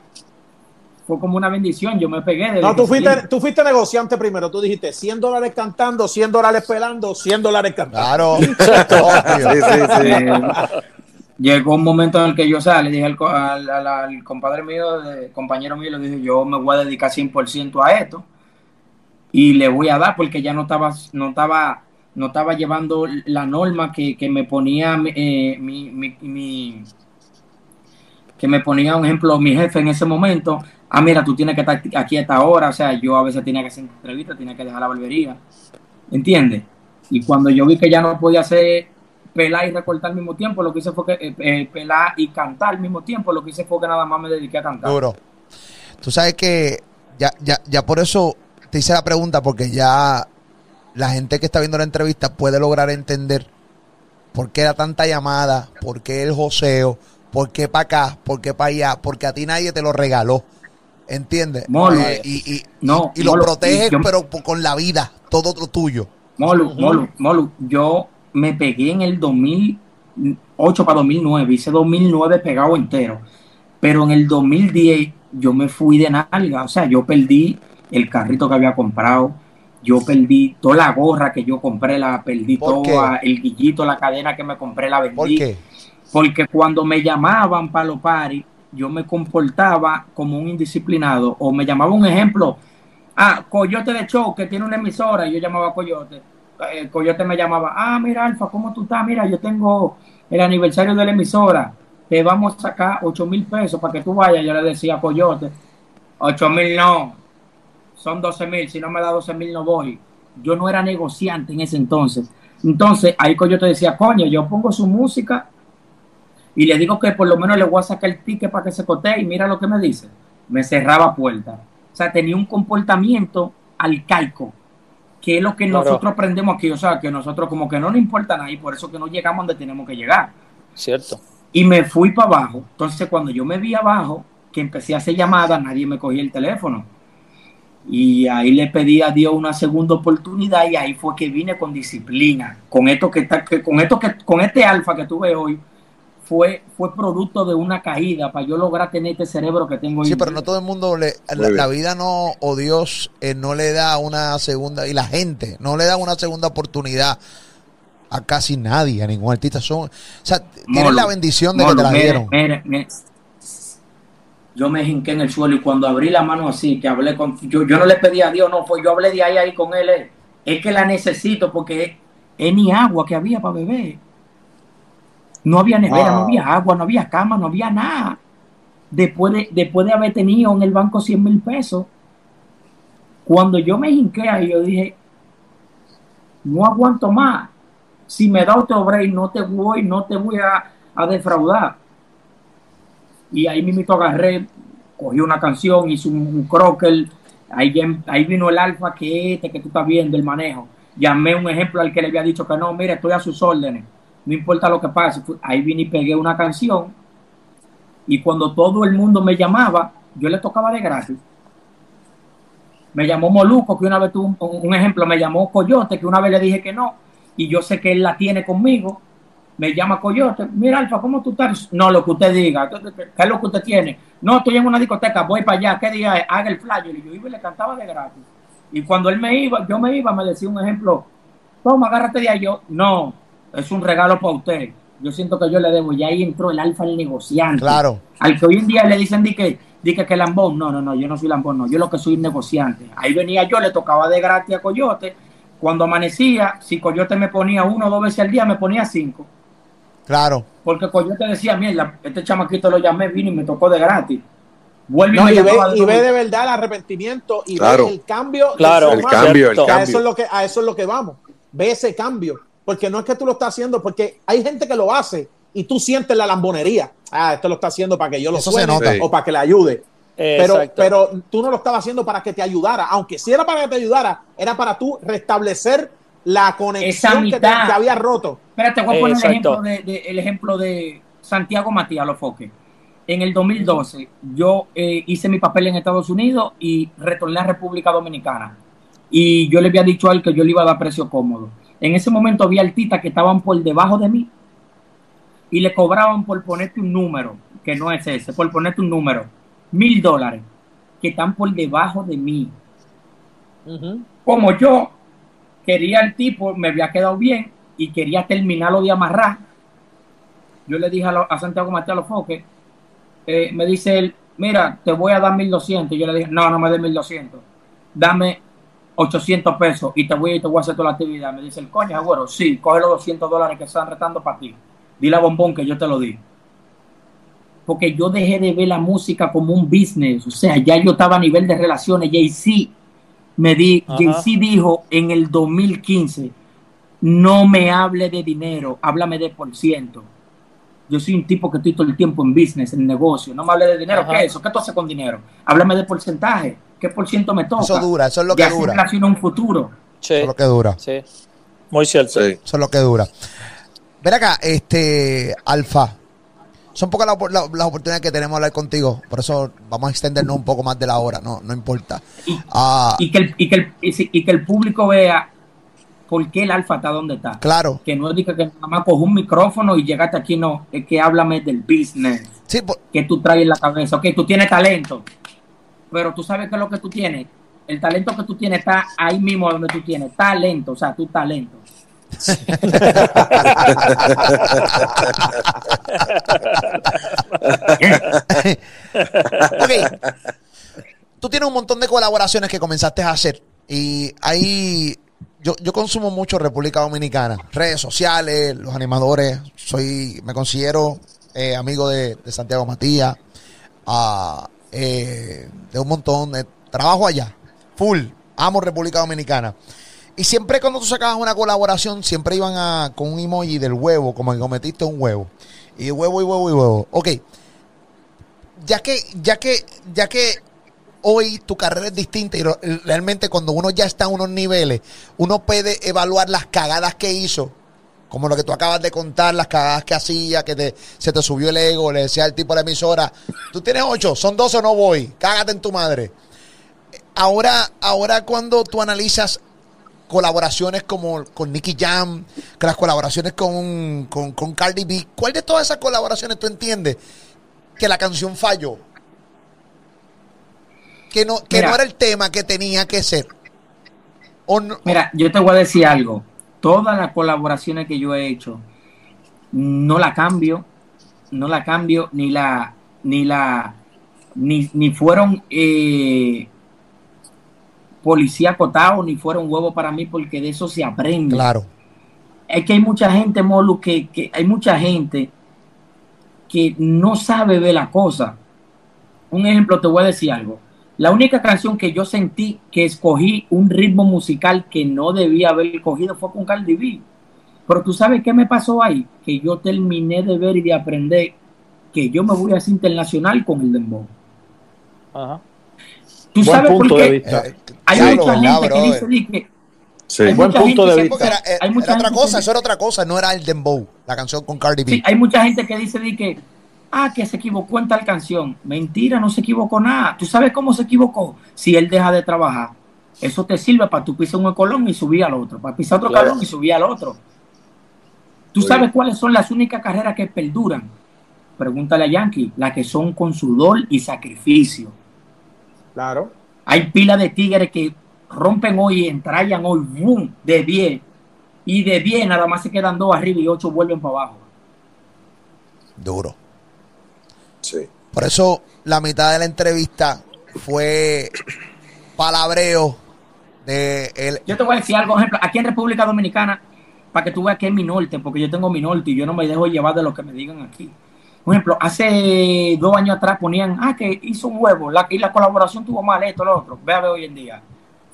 Speaker 2: fue como una bendición, yo me pegué.
Speaker 5: no, tú fuiste, tú fuiste negociante primero, tú dijiste 100 dólares cantando, 100 dólares pelando, 100 dólares cantando.
Speaker 1: Claro. sí, sí, sí
Speaker 2: llegó un momento en el que yo, o sea, le dije al, al, al, al compadre mío, de, compañero mío, le dije, yo me voy a dedicar 100% a esto y le voy a dar porque ya no estaba, no estaba, no estaba llevando la norma que, que me ponía eh, mi, mi, mi, que me ponía un ejemplo mi jefe en ese momento. Ah, mira, tú tienes que estar aquí a esta hora. O sea, yo a veces tenía que hacer entrevistas, tenía que dejar la barbería. ¿Entiendes? Y cuando yo vi que ya no podía hacer pelar y recortar al mismo tiempo, lo que hice fue que eh, eh, pelar y cantar al mismo tiempo, lo que hice fue que nada más me dediqué a cantar.
Speaker 1: Duro. Tú sabes que ya, ya, ya por eso te hice la pregunta, porque ya la gente que está viendo la entrevista puede lograr entender por qué era tanta llamada, por qué el joseo, por qué para acá, por qué para allá, porque a ti nadie te lo regaló. ¿Entiendes?
Speaker 2: Molo,
Speaker 1: eh, y, y, no, y, y, lo proteges, yo, pero con la vida, todo lo tuyo.
Speaker 2: Molu, Molu, Molu, yo me pegué en el 2008 para 2009, hice 2009 pegado entero, pero en el 2010 yo me fui de nalga, o sea, yo perdí el carrito que había comprado, yo perdí toda la gorra que yo compré, la perdí toda, el guillito, la cadena que me compré, la vendí.
Speaker 1: ¿Por qué?
Speaker 2: Porque cuando me llamaban para los yo me comportaba como un indisciplinado, o me llamaba un ejemplo, ah, Coyote de Show, que tiene una emisora, yo llamaba a Coyote el Coyote me llamaba, ah, mira, Alfa, ¿cómo tú estás? Mira, yo tengo el aniversario de la emisora, te vamos a sacar 8 mil pesos para que tú vayas. Yo le decía Coyote, 8 mil no, son 12 mil, si no me da 12 mil no voy. Yo no era negociante en ese entonces. Entonces, ahí Coyote decía, coño, yo pongo su música y le digo que por lo menos le voy a sacar el ticket para que se cotee y mira lo que me dice. Me cerraba puerta. O sea, tenía un comportamiento arcaico que es lo que claro. nosotros aprendemos aquí, o sea, que nosotros como que no nos importa nada y por eso que no llegamos donde tenemos que llegar.
Speaker 3: Cierto.
Speaker 2: Y me fui para abajo. Entonces, cuando yo me vi abajo, que empecé a hacer llamadas, nadie me cogía el teléfono. Y ahí le pedí a Dios una segunda oportunidad y ahí fue que vine con disciplina. Con esto que está, que, con esto que, con este alfa que tuve hoy, fue, fue producto de una caída para yo lograr tener este cerebro que tengo.
Speaker 1: Sí, pero no todo el mundo le, la, vida no, o Dios eh, no le da una segunda, y la gente no le da una segunda oportunidad a casi nadie, a ningún artista. Son, o sea, tienen la bendición de que te la dieron
Speaker 2: yo me hinqué en el suelo y cuando abrí la mano así, que hablé con, yo, yo no le pedí a Dios, no, pues yo hablé de ahí ahí con él, eh. es, que la necesito porque es, ni agua que había para beber. No había nevera, no había agua, no había cama, no había nada. Después de, después de haber tenido en el banco 100 mil pesos, cuando yo me hinqué ahí, yo dije, no aguanto más. Si me da otro break, no te voy, no te voy a, a defraudar y ahí mismo agarré, cogí una canción, hice un, croquel, ahí, ahí vino el alfa que este que tú estás viendo, el manejo. Llamé un ejemplo al que le había dicho que no, mire, estoy a sus órdenes, no importa lo que pase. Ahí vine y pegué una canción y cuando todo el mundo me llamaba, yo le tocaba de gratis. Me llamó Moluco, que una vez tuvo un ejemplo, me llamó Coyote, que una vez le dije que no, y yo sé que él la tiene conmigo, me llama Coyote, mira Alfa, ¿cómo tú estás? No, lo que usted diga, ¿qué es lo que usted tiene? No, estoy en una discoteca, voy para allá, ¿qué día? Haga el flyer. Y yo iba y le cantaba de gratis. Y cuando él me iba, yo me iba, me decía un ejemplo, toma, agárrate de ahí. Yo, no, es un regalo para usted. Yo siento que yo le debo. Y ahí entró el alfa, el negociante.
Speaker 1: Claro.
Speaker 2: Al que hoy en día le dicen di que, di que, que lambón. No, no, no, yo no soy lambón, no. Yo lo que soy un negociante. Ahí venía yo, le tocaba de gratis a Coyote. Cuando amanecía, si Coyote me ponía uno o dos veces al día, me ponía cinco.
Speaker 1: Claro.
Speaker 2: Porque cuando yo te decía, mierda, este chamaquito lo llamé, vino y me tocó de gratis.
Speaker 5: Vuelve y, ve, y ve, de verdad el arrepentimiento y ve el cambio.
Speaker 3: Claro, el
Speaker 5: cambio, el cambio. A eso, es lo que, a eso es lo que vamos. Ve ese cambio. Porque no es que tú lo estás haciendo, porque hay gente que lo hace y tú sientes la lambonería. Ah, esto lo está haciendo para que yo lo suene o para que le ayude. Pero, pero tú no lo estabas haciendo para que te ayudara. Aunque si era para que te ayudara, era para tú restablecer la conexión que, te, había roto.
Speaker 2: Espérate, voy a poner el ejemplo de, el ejemplo de Santiago Matías Lofoque. En el 2012 yo eh, hice mi papel en Estados Unidos y retorné a República Dominicana. Y yo le había dicho a él que yo le iba a dar precio cómodo. En ese momento había artistas que estaban por debajo de mí y le cobraban por ponerte un número, que no es ese, por ponerte un número, mil dólares, que están por debajo de mí. Como yo quería el tipo, me había quedado bien y quería terminarlo de amarrar. Yo le dije a, Santiago Mateo Foque, eh, me dice él, mira, te voy a dar 1200. Yo le dije, no, no me des 1200, dame 800 pesos y te voy, y te voy a hacer toda la actividad. Me dice el coño, bueno, sí, coge los 200 dólares que están retando para ti. Dile a Bombón que yo te lo di. Porque yo dejé de ver la música como un business. O sea, ya yo estaba a nivel de relaciones. Jay-Z me di, Jay-Z dijo en el 2015, no me hable de dinero, háblame de por ciento. Yo soy un tipo que estoy todo el tiempo en business, en negocio. No me hable de dinero. ¿Qué es eso? ¿Qué tú haces con dinero? Háblame de porcentaje. ¿Qué por ciento me toca?
Speaker 1: Eso dura, eso es lo que dura.
Speaker 2: Eso un futuro.
Speaker 1: Eso es lo que dura.
Speaker 3: Sí. Muy cierto.
Speaker 1: Eso es lo que dura. Ven acá, este, Alfa son pocas las oportunidades que tenemos de hablar contigo. Por eso vamos a extendernos un poco más de la hora, no, no importa.
Speaker 2: Y, ah, que, el, y, que, el, y que el público vea por qué el alfa está donde está.
Speaker 1: Claro.
Speaker 2: Que no es que nada más cojo un micrófono y llegaste aquí, no. Es que háblame del business.
Speaker 1: Sí,
Speaker 2: que tú traes en la cabeza. Ok, tú tienes talento. Pero tú sabes qué es lo que tú tienes. El talento que tú tienes está ahí mismo donde tú tienes. Talento, o sea, tu talento.
Speaker 1: Tú tienes un montón de colaboraciones que comenzaste a hacer. Y ahí yo, yo consumo mucho República Dominicana. Redes sociales, los animadores. Soy, me considero eh, amigo de, Santiago Matías. Ah, eh, de un montón de trabajo allá. Full. Amo República Dominicana. Y siempre cuando tú sacabas una colaboración, siempre iban a, con un emoji del huevo, como que cometiste un huevo. Y huevo y huevo y huevo. Ok. Ya que, ya que, ya que hoy tu carrera es distinta y realmente cuando uno ya está en unos niveles, uno puede evaluar las cagadas que hizo, como lo que tú acabas de contar, las cagadas que hacía, que se te subió el ego, le decía al tipo de la emisora, tú tienes ocho, son doce o no voy, cágate en tu madre ahora, ahora cuando tú analizas colaboraciones como con Nicky Jam, que las colaboraciones con, con, con Cardi B, ¿cuál de todas esas colaboraciones tú entiendes que la canción falló? Que no, que no era el tema que tenía que ser.
Speaker 2: Mira, yo te voy a decir algo. Todas las colaboraciones que yo he hecho, no la cambio, no la cambio, ni la, ni la, ni, ni fueron eh, policía acotado, ni fueron huevo para mí, porque de eso se aprende.
Speaker 1: Claro.
Speaker 2: Es que hay mucha gente, Molu, que, que hay mucha gente que no sabe ver la cosa. Un ejemplo, te voy a decir algo. La única canción que yo sentí que escogí un ritmo musical que no debía haber cogido fue con Cardi B. Pero tú sabes qué me pasó ahí? Que yo terminé de ver y de aprender que yo me voy a hacer internacional con el dembow. Ajá. Tú sabes por qué. Eh, hay mucha gente que dice que
Speaker 1: Sí, buen punto de vista. Era, hay mucha otra cosa, eso era otra cosa, no era el dembow, la canción con Cardi B.
Speaker 2: Sí, hay mucha gente que dice que Ah, que se equivocó en tal canción. Mentira, no se equivocó nada. ¿Tú sabes cómo se equivocó? Si él deja de trabajar. Eso te sirve para tú pisar un colón y subir al otro. Para pisar otro colón y subir al otro. ¿Tú sabes cuáles son las únicas carreras que perduran? Pregúntale a Yankee. Las que son con sudor y sacrificio.
Speaker 5: Claro.
Speaker 2: Hay pilas de tigres que rompen hoy y entrayan hoy, boom, de 10. Y de 10 nada más se quedan dos arriba y ocho vuelven para abajo.
Speaker 1: Duro. Por eso la mitad de la entrevista fue palabreo de él.
Speaker 2: Yo te voy a decir algo, ejemplo, aquí en República Dominicana, para que tú veas que es mi norte, porque yo tengo mi norte y yo no me dejo llevar de lo que me digan aquí. Por ejemplo, hace dos años atrás ponían, ah, que hizo un huevo, la, y la colaboración tuvo mal esto, lo otro. Ve a ver hoy en día.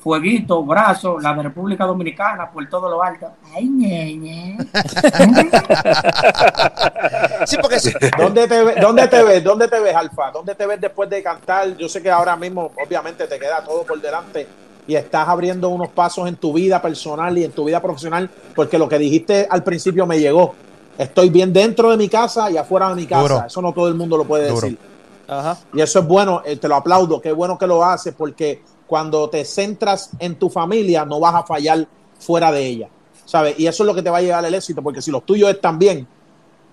Speaker 2: Fueguito, brazo, la de República Dominicana, por todo lo alto. Ay, ñeñe.
Speaker 5: sí, porque ¿Dónde te, ¿Dónde te ves? ¿Dónde te ves, Alfa? ¿Dónde te ves después de cantar? Yo sé que ahora mismo, obviamente, te queda todo por delante y estás abriendo unos pasos en tu vida personal y en tu vida profesional, porque lo que dijiste al principio me llegó. Estoy bien dentro de mi casa y afuera de mi casa. Eso no todo el mundo lo puede decir. Ajá. Y eso es bueno, eh, te lo aplaudo, qué bueno que lo haces, porque cuando te centras en tu familia, no vas a fallar fuera de ella. ¿Sabes? Y eso es lo que te va a llevar el éxito, porque si los tuyos están bien,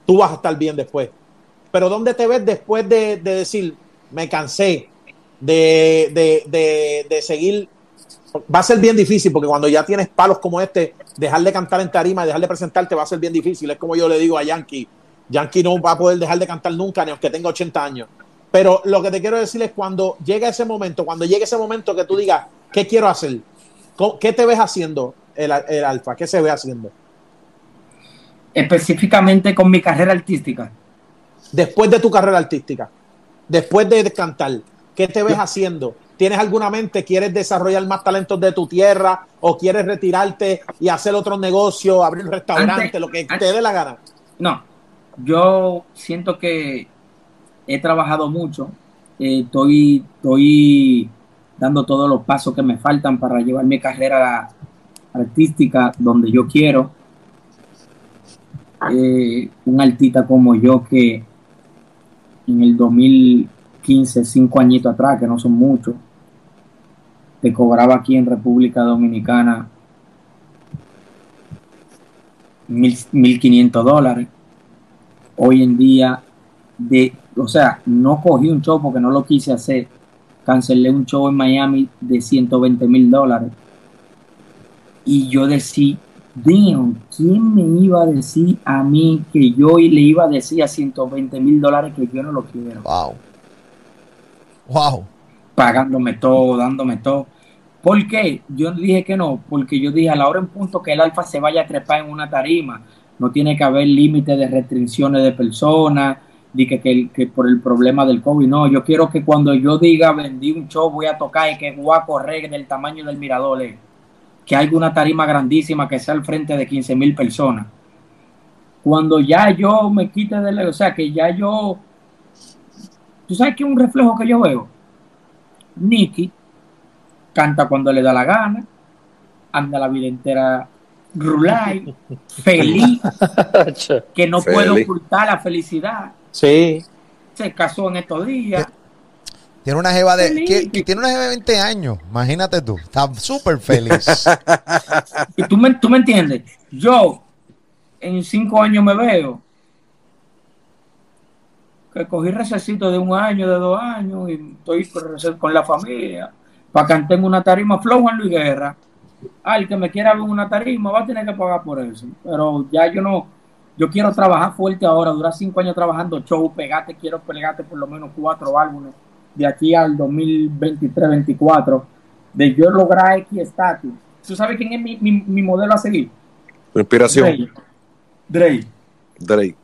Speaker 5: tú vas a estar bien después. Pero ¿dónde te ves después de, decir, me cansé de, de, seguir? Va a ser bien difícil, porque cuando ya tienes palos como este, dejar de cantar en tarima, dejar de presentarte, va a ser bien difícil. Es como yo le digo a Yankee, Yankee no va a poder dejar de cantar nunca, ni aunque tenga 80 años. Pero lo que te quiero decir es cuando llega ese momento, cuando llegue ese momento que tú digas, ¿qué quiero hacer? ¿Qué te ves haciendo el, alfa? ¿Qué se ve haciendo?
Speaker 2: Específicamente con mi carrera artística.
Speaker 5: Después de tu carrera artística, después de cantar, ¿qué te ves haciendo? ¿Tienes alguna mente? ¿Quieres desarrollar más talentos de tu tierra? ¿O quieres retirarte y hacer otro negocio, abrir un restaurante, lo que te dé la gana?
Speaker 2: No, yo siento que he trabajado mucho, eh, estoy, estoy dando todos los pasos que me faltan para llevar mi carrera artística donde yo quiero. Eh, un artista como yo que en el 2015, cinco añitos atrás, que no son muchos, te cobraba aquí en República Dominicana mil, 1.500 dólares. Hoy en día de, o sea, no cogí un show porque no lo quise hacer. Cancelé un show en Miami de 120 mil dólares. Y yo decía, Dios, ¿quién me iba a decir a mí que yo le iba a decir a 120 mil dólares que yo no lo quiero?
Speaker 1: Wow. Wow.
Speaker 2: Pagándome todo, dándome todo. ¿Por qué? Yo dije que no, porque yo dije a la hora en punto que el alfa se vaya a trepar en una tarima, no tiene que haber límite de restricciones de personas, di que, que, por el problema del COVID. No, yo quiero que cuando yo diga vendí un show, voy a tocar y que voy a correr del tamaño del mirador, eh, que hay una tarima grandísima que sea al frente de 15 mil personas. Cuando ya yo me quite de o sea, que ya yo, tú sabes que un reflejo que yo veo, Nicky canta cuando le da la gana, anda la vida entera rulay, feliz, que no puede ocultar la felicidad
Speaker 5: Sí.
Speaker 2: Se casó en estos días.
Speaker 1: Tiene una jeva de. tiene una jeva de 20 años. Imagínate tú. Está súper feliz.
Speaker 2: y tú me, tú me entiendes. Yo en cinco años me veo que cogí recesito de un año, de dos años, y estoy con la familia, para cantar en una tarima flow Juan Luis Guerra. Al que me quiera ver una tarima va a tener que pagar por eso. Pero ya yo no, yo quiero trabajar fuerte ahora, durar cinco años trabajando show, pegate, quiero pegarte por lo menos cuatro álbumes de aquí al 2023-24, de yo lograr X estatus. ¿Tú sabes quién es mi, mi, modelo a seguir?
Speaker 4: inspiración.
Speaker 2: Drake.
Speaker 4: Drake.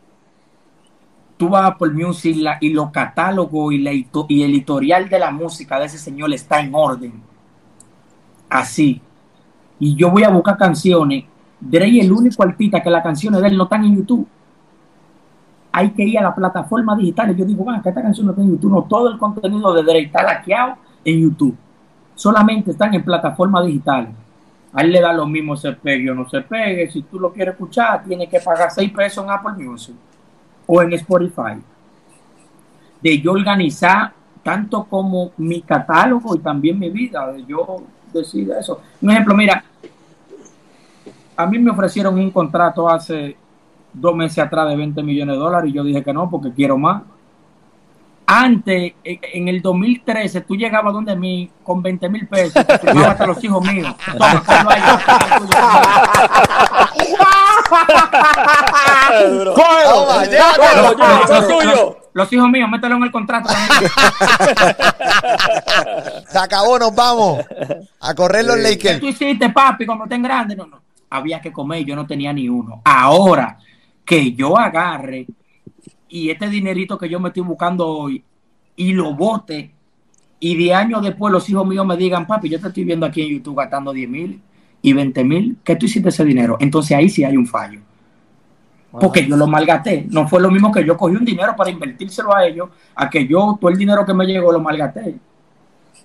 Speaker 2: Tú vas por Music y los catálogos y, la, y el editorial de la música de ese señor está en orden. Así. Y yo voy a buscar canciones. Drake es el único artista que las canciones de él no están en YouTube hay que ir a la plataforma digital. Y yo digo, bueno, que esta canción no está en YouTube. No, todo el contenido de Drake está laqueado en YouTube. Solamente están en plataforma digital. A él le da lo mismo se pegue o no se pegue. Si tú lo quieres escuchar, tienes que pagar 6 pesos en Apple Music o en Spotify. De yo organizar tanto como mi catálogo y también mi vida, de yo decir eso. Un ejemplo, mira, a mí me ofrecieron un contrato hace dos meses atrás de 20 millones de dólares y yo dije que no porque quiero más. Antes, en el 2013, tú llegabas donde mí con 20 mil pesos, y hasta los hijos míos. Los hijos míos, mételo en el contrato.
Speaker 1: Se acabó, nos vamos a correr los Lakers. ¿Qué
Speaker 2: tú hiciste, papi, cuando estén grandes? No, no. Había que comer, yo no tenía ni uno. Ahora, que yo agarre y este dinerito que yo me estoy buscando hoy y lo bote y de años después los hijos míos me digan, papi, yo te estoy viendo aquí en YouTube gastando 10 mil y 20 mil, ¿qué tú hiciste ese dinero? Entonces ahí sí hay un fallo. Porque yo lo malgaté. No fue lo mismo que yo cogí un dinero para invertírselo a ellos, a que yo todo el dinero que me llegó lo malgaté.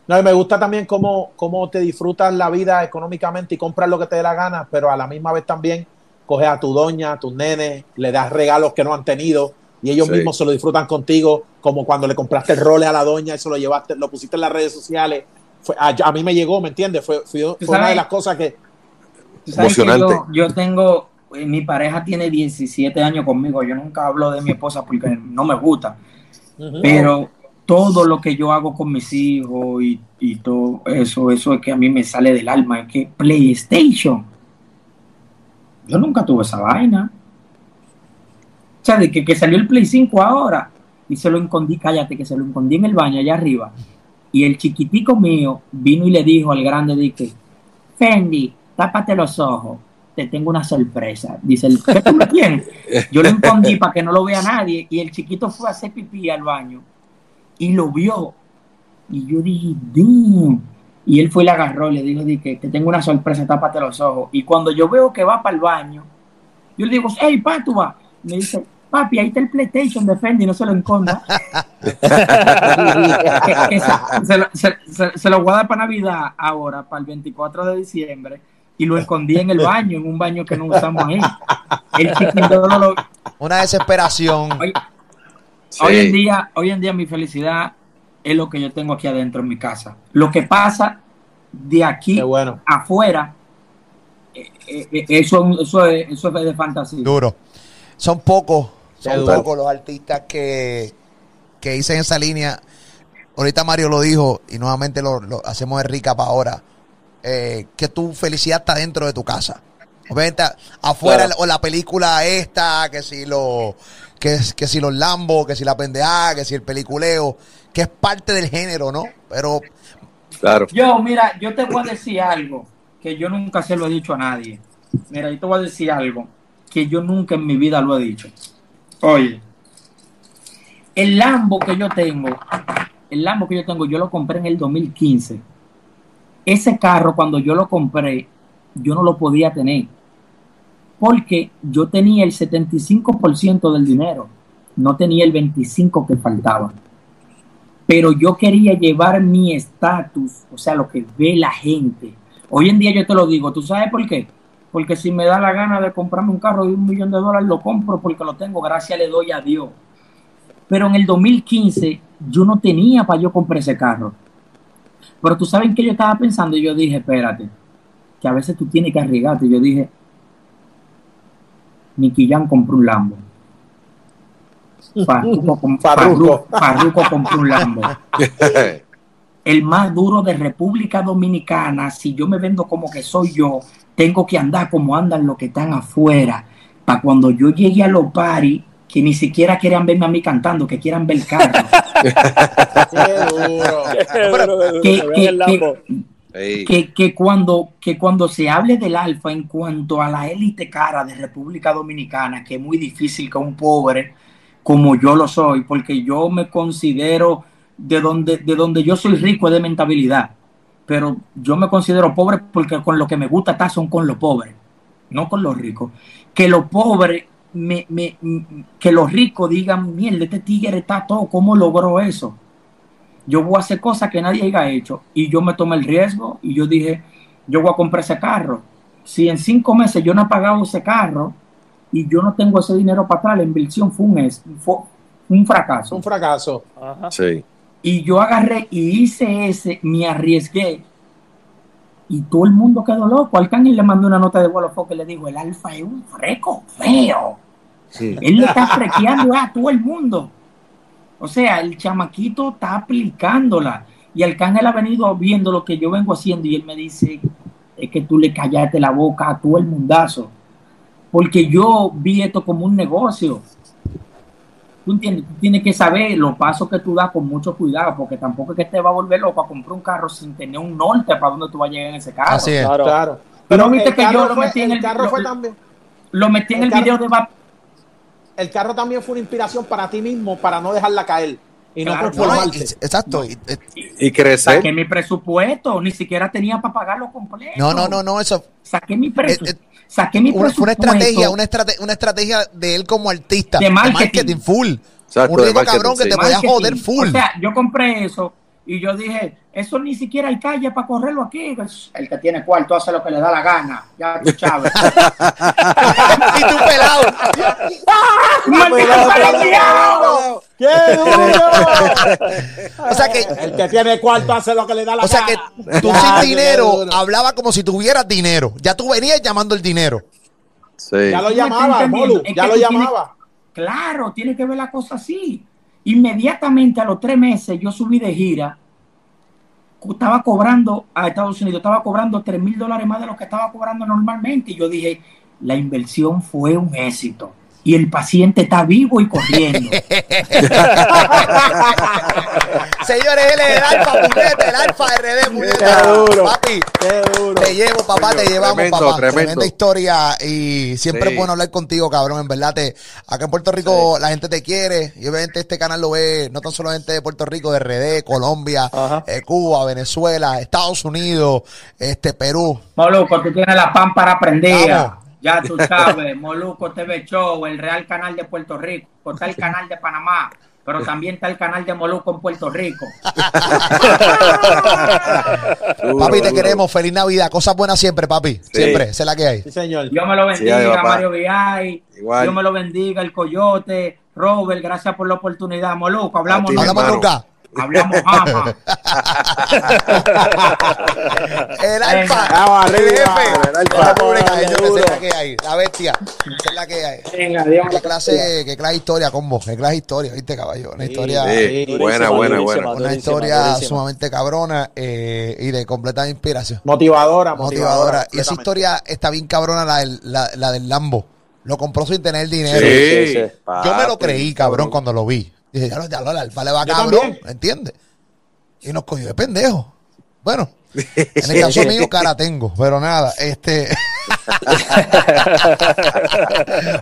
Speaker 5: No, y me gusta también cómo, cómo te disfrutas la vida económicamente y compras lo que te dé la gana, pero a la misma vez también coges a tu doña, a tus nenes, le das regalos que no han tenido y ellos mismos se lo disfrutan contigo, como cuando le compraste el role a la doña y se lo llevaste, lo pusiste en las redes sociales. a, mí me llegó, ¿me entiendes? Fue, una de las cosas que...
Speaker 2: Emocionante. Yo, tengo, eh, mi pareja tiene 17 años conmigo, yo nunca hablo de mi esposa porque no me gusta, pero todo lo que yo hago con mis hijos y, y todo eso, eso es que a mí me sale del alma, es que PlayStation yo nunca tuve esa vaina. O sea, de que, que salió el Play 5 ahora y se lo escondí, cállate, que se lo escondí en el baño allá arriba. Y el chiquitico mío vino y le dijo al grande, dije, Fendi, tápate los ojos, te tengo una sorpresa. Dice, ¿qué tú me tienes? Yo lo escondí para que no lo vea nadie y el chiquito fue a hacer pipí al baño y lo vio. Y yo dije, Damn. Y él fue y le agarró y le dijo, que te tengo una sorpresa, tápate los ojos. Y cuando yo veo que va para el baño, yo le digo, hey, vas. Me dice, papi, ahí está el PlayStation de Fendi, no se lo encontra. se, lo voy a dar para Navidad ahora, para el 24 de diciembre, y lo escondí en el baño, en un baño que no usamos ahí.
Speaker 1: Una desesperación.
Speaker 2: Hoy, en día, hoy en día mi felicidad es lo que yo tengo aquí adentro en mi casa. Lo que pasa de aquí afuera, eh, eh, eh, eso, eso, es, eso es de fantasía.
Speaker 1: Duro. Son pocos, son pocos los artistas que, que dicen esa línea. Ahorita Mario lo dijo y nuevamente lo, hacemos de rica para ahora. que tu felicidad está dentro de tu casa. Obviamente afuera o la película esta, que si lo que, que si los Lambos, que si la pendeja, que si el peliculeo que es parte del género, ¿no? Pero.
Speaker 2: Claro. Yo, mira, yo te voy a decir algo que yo nunca se lo he dicho a nadie. Mira, yo te voy a decir algo que yo nunca en mi vida lo he dicho. Oye, el Lambo que yo tengo, el Lambo que yo tengo, yo lo compré en el 2015. Ese carro, cuando yo lo compré, yo no lo podía tener. Porque yo tenía el 75% del dinero, no tenía el 25% que faltaba pero yo quería llevar mi estatus, o sea, lo que ve la gente. Hoy en día yo te lo digo, ¿tú sabes por qué? Porque si me da la gana de comprarme un carro de un millón de dólares, lo compro porque lo tengo, gracias le doy a Dios. Pero en el 2015 yo no tenía para yo comprar ese carro. Pero tú sabes que yo estaba pensando y yo dije, espérate, que a veces tú tienes que arriesgarte. Yo dije, Nicky Jan compró un Lambo. Farruko, compró un Lambo. El más duro de República Dominicana, si yo me vendo como que soy yo, tengo que andar como andan los que están afuera. Para cuando yo llegue a los paris, que ni siquiera quieran verme a mí cantando, que quieran ver el carro. que, que, cuando, que cuando se hable del alfa en cuanto a la élite cara de República Dominicana, que es muy difícil que un pobre como yo lo soy, porque yo me considero de donde, de donde yo soy rico de mentabilidad, pero yo me considero pobre porque con lo que me gusta estar son con los pobres, no con los ricos. Que los pobres me, me, que los ricos digan, mierda, este tigre está todo, ¿cómo logró eso? Yo voy a hacer cosas que nadie haya hecho y yo me tomé el riesgo y yo dije, yo voy a comprar ese carro. Si en cinco meses yo no he pagado ese carro y yo no tengo ese dinero para atrás, la inversión fue un, fue un fracaso.
Speaker 5: Un fracaso.
Speaker 4: Sí.
Speaker 2: Y yo agarré y hice ese, me arriesgué y todo el mundo quedó loco. Arcángel le mandó una nota de vuelo que le dijo, el alfa es un freco feo. Él le está frequeando a todo el mundo. O sea, el chamaquito está aplicándola. Y Arcángel ha venido viendo lo que yo vengo haciendo y él me dice, es que tú le callaste la boca a todo el mundazo. Porque yo vi esto como un negocio. Tú entiendes, tú tienes que saber los pasos que tú das con mucho cuidado, porque tampoco es que te va a volver loco a comprar un carro sin tener un norte para donde tú vas a llegar en ese carro.
Speaker 5: Así es, claro.
Speaker 2: Pero viste que yo lo metí en el, carro fue también. Lo metí en el, video de
Speaker 5: El carro también fue una inspiración para ti mismo, para no dejarla caer. Y no conformarte.
Speaker 1: exacto.
Speaker 4: Y, crecer.
Speaker 2: Saqué mi presupuesto, ni siquiera tenía para pagarlo completo.
Speaker 1: No, no, no, no, eso.
Speaker 2: Saqué mi presupuesto. Eh, eh, saqué mi
Speaker 1: una, Fue una estrategia, una, estrategia, una estrategia de él como artista. De marketing, full. un rico cabrón que te vaya a joder full.
Speaker 2: O sea, yo compré eso y yo dije, eso ni siquiera hay calle para correrlo aquí. El que tiene cuarto hace lo que le da la gana. Ya tú,
Speaker 1: y tú pelado.
Speaker 5: pelado. ¡Qué duro! o sea que el que tiene cuarto hace lo que le da la gana. O sea
Speaker 1: que tú sin dinero hablaba como si tuvieras dinero. Ya tú venías llamando el dinero.
Speaker 5: Sí. Ya lo llamaba, Molu. Ya lo llamaba.
Speaker 2: claro, tiene que ver la cosa así. Inmediatamente a los tres meses yo subí de gira estaba cobrando a Estados Unidos, estaba cobrando 3 mil dólares más de lo que estaba cobrando normalmente. Y yo dije, la inversión fue un éxito. Y el paciente está vivo y corriendo.
Speaker 1: Señores, él es el alfa, puñete, el alfa RD, puñete. Papi, te llevo, papá, te llevamos, papá. Tremenda historia y siempre es bueno hablar contigo, cabrón. En verdad, te, acá en Puerto Rico la gente te quiere y obviamente este canal lo ve no tan solo gente de Puerto Rico, de RD, Colombia, eh, Cuba, Venezuela, Estados Unidos, este Perú.
Speaker 2: Moluco, tú tienes la pan para aprender. Ya tú sabes, Moluco TV Show, el Real Canal de Puerto Rico, está el canal de Panamá, pero también está el canal de Moluco en Puerto Rico.
Speaker 1: papi, te queremos. Feliz Navidad. Cosas buenas siempre, papi. Siempre. Sé la que hay.
Speaker 2: Sí, señor. Dios me lo bendiga, Mario Viay. Dios me lo bendiga, el Coyote. Robert, gracias por la oportunidad. Moluco, hablamos.
Speaker 1: Hablamos nunca.
Speaker 2: Hablamos ama.
Speaker 1: el alfa.
Speaker 5: Vamos arriba. El jefe. El
Speaker 1: alfa. la que hay. La bestia. es la que hay. Venga, Qué clase, qué clase historia, combo. Qué clase historia, ¿viste, caballo? Una historia.
Speaker 4: buena, buena, buena.
Speaker 1: Una historia sumamente cabrona eh, y de completa inspiración.
Speaker 5: Motivadora,
Speaker 1: motivadora. Y esa historia está bien cabrona, la del, la, la del Lambo. Lo compró sin tener dinero.
Speaker 4: Sí,
Speaker 1: Yo me lo creí, cabrón, cuando lo vi. Dije, ya lo, ya lo, el alfa le va cabrón, ¿entiendes? Y nos cogió de pendejo. Bueno, en el caso mío, cara tengo, pero nada, este.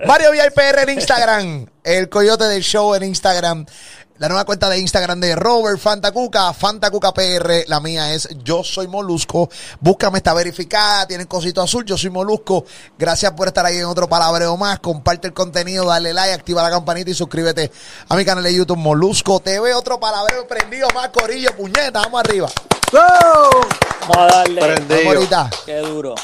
Speaker 1: Mario VIPR en Instagram, el coyote del show en Instagram. La nueva cuenta de Instagram de Robert Fantacuca, Fantacuca PR. La mía es Yo Soy Molusco. Búscame, está verificada. Tienen cosito azul. Yo soy Molusco. Gracias por estar ahí en otro palabreo más. Comparte el contenido, dale like, activa la campanita y suscríbete a mi canal de YouTube Molusco TV. Otro palabreo prendido más, Corillo, puñeta. Vamos arriba.
Speaker 3: Vamos a darle.
Speaker 1: Vamos ahorita.
Speaker 3: Qué duro.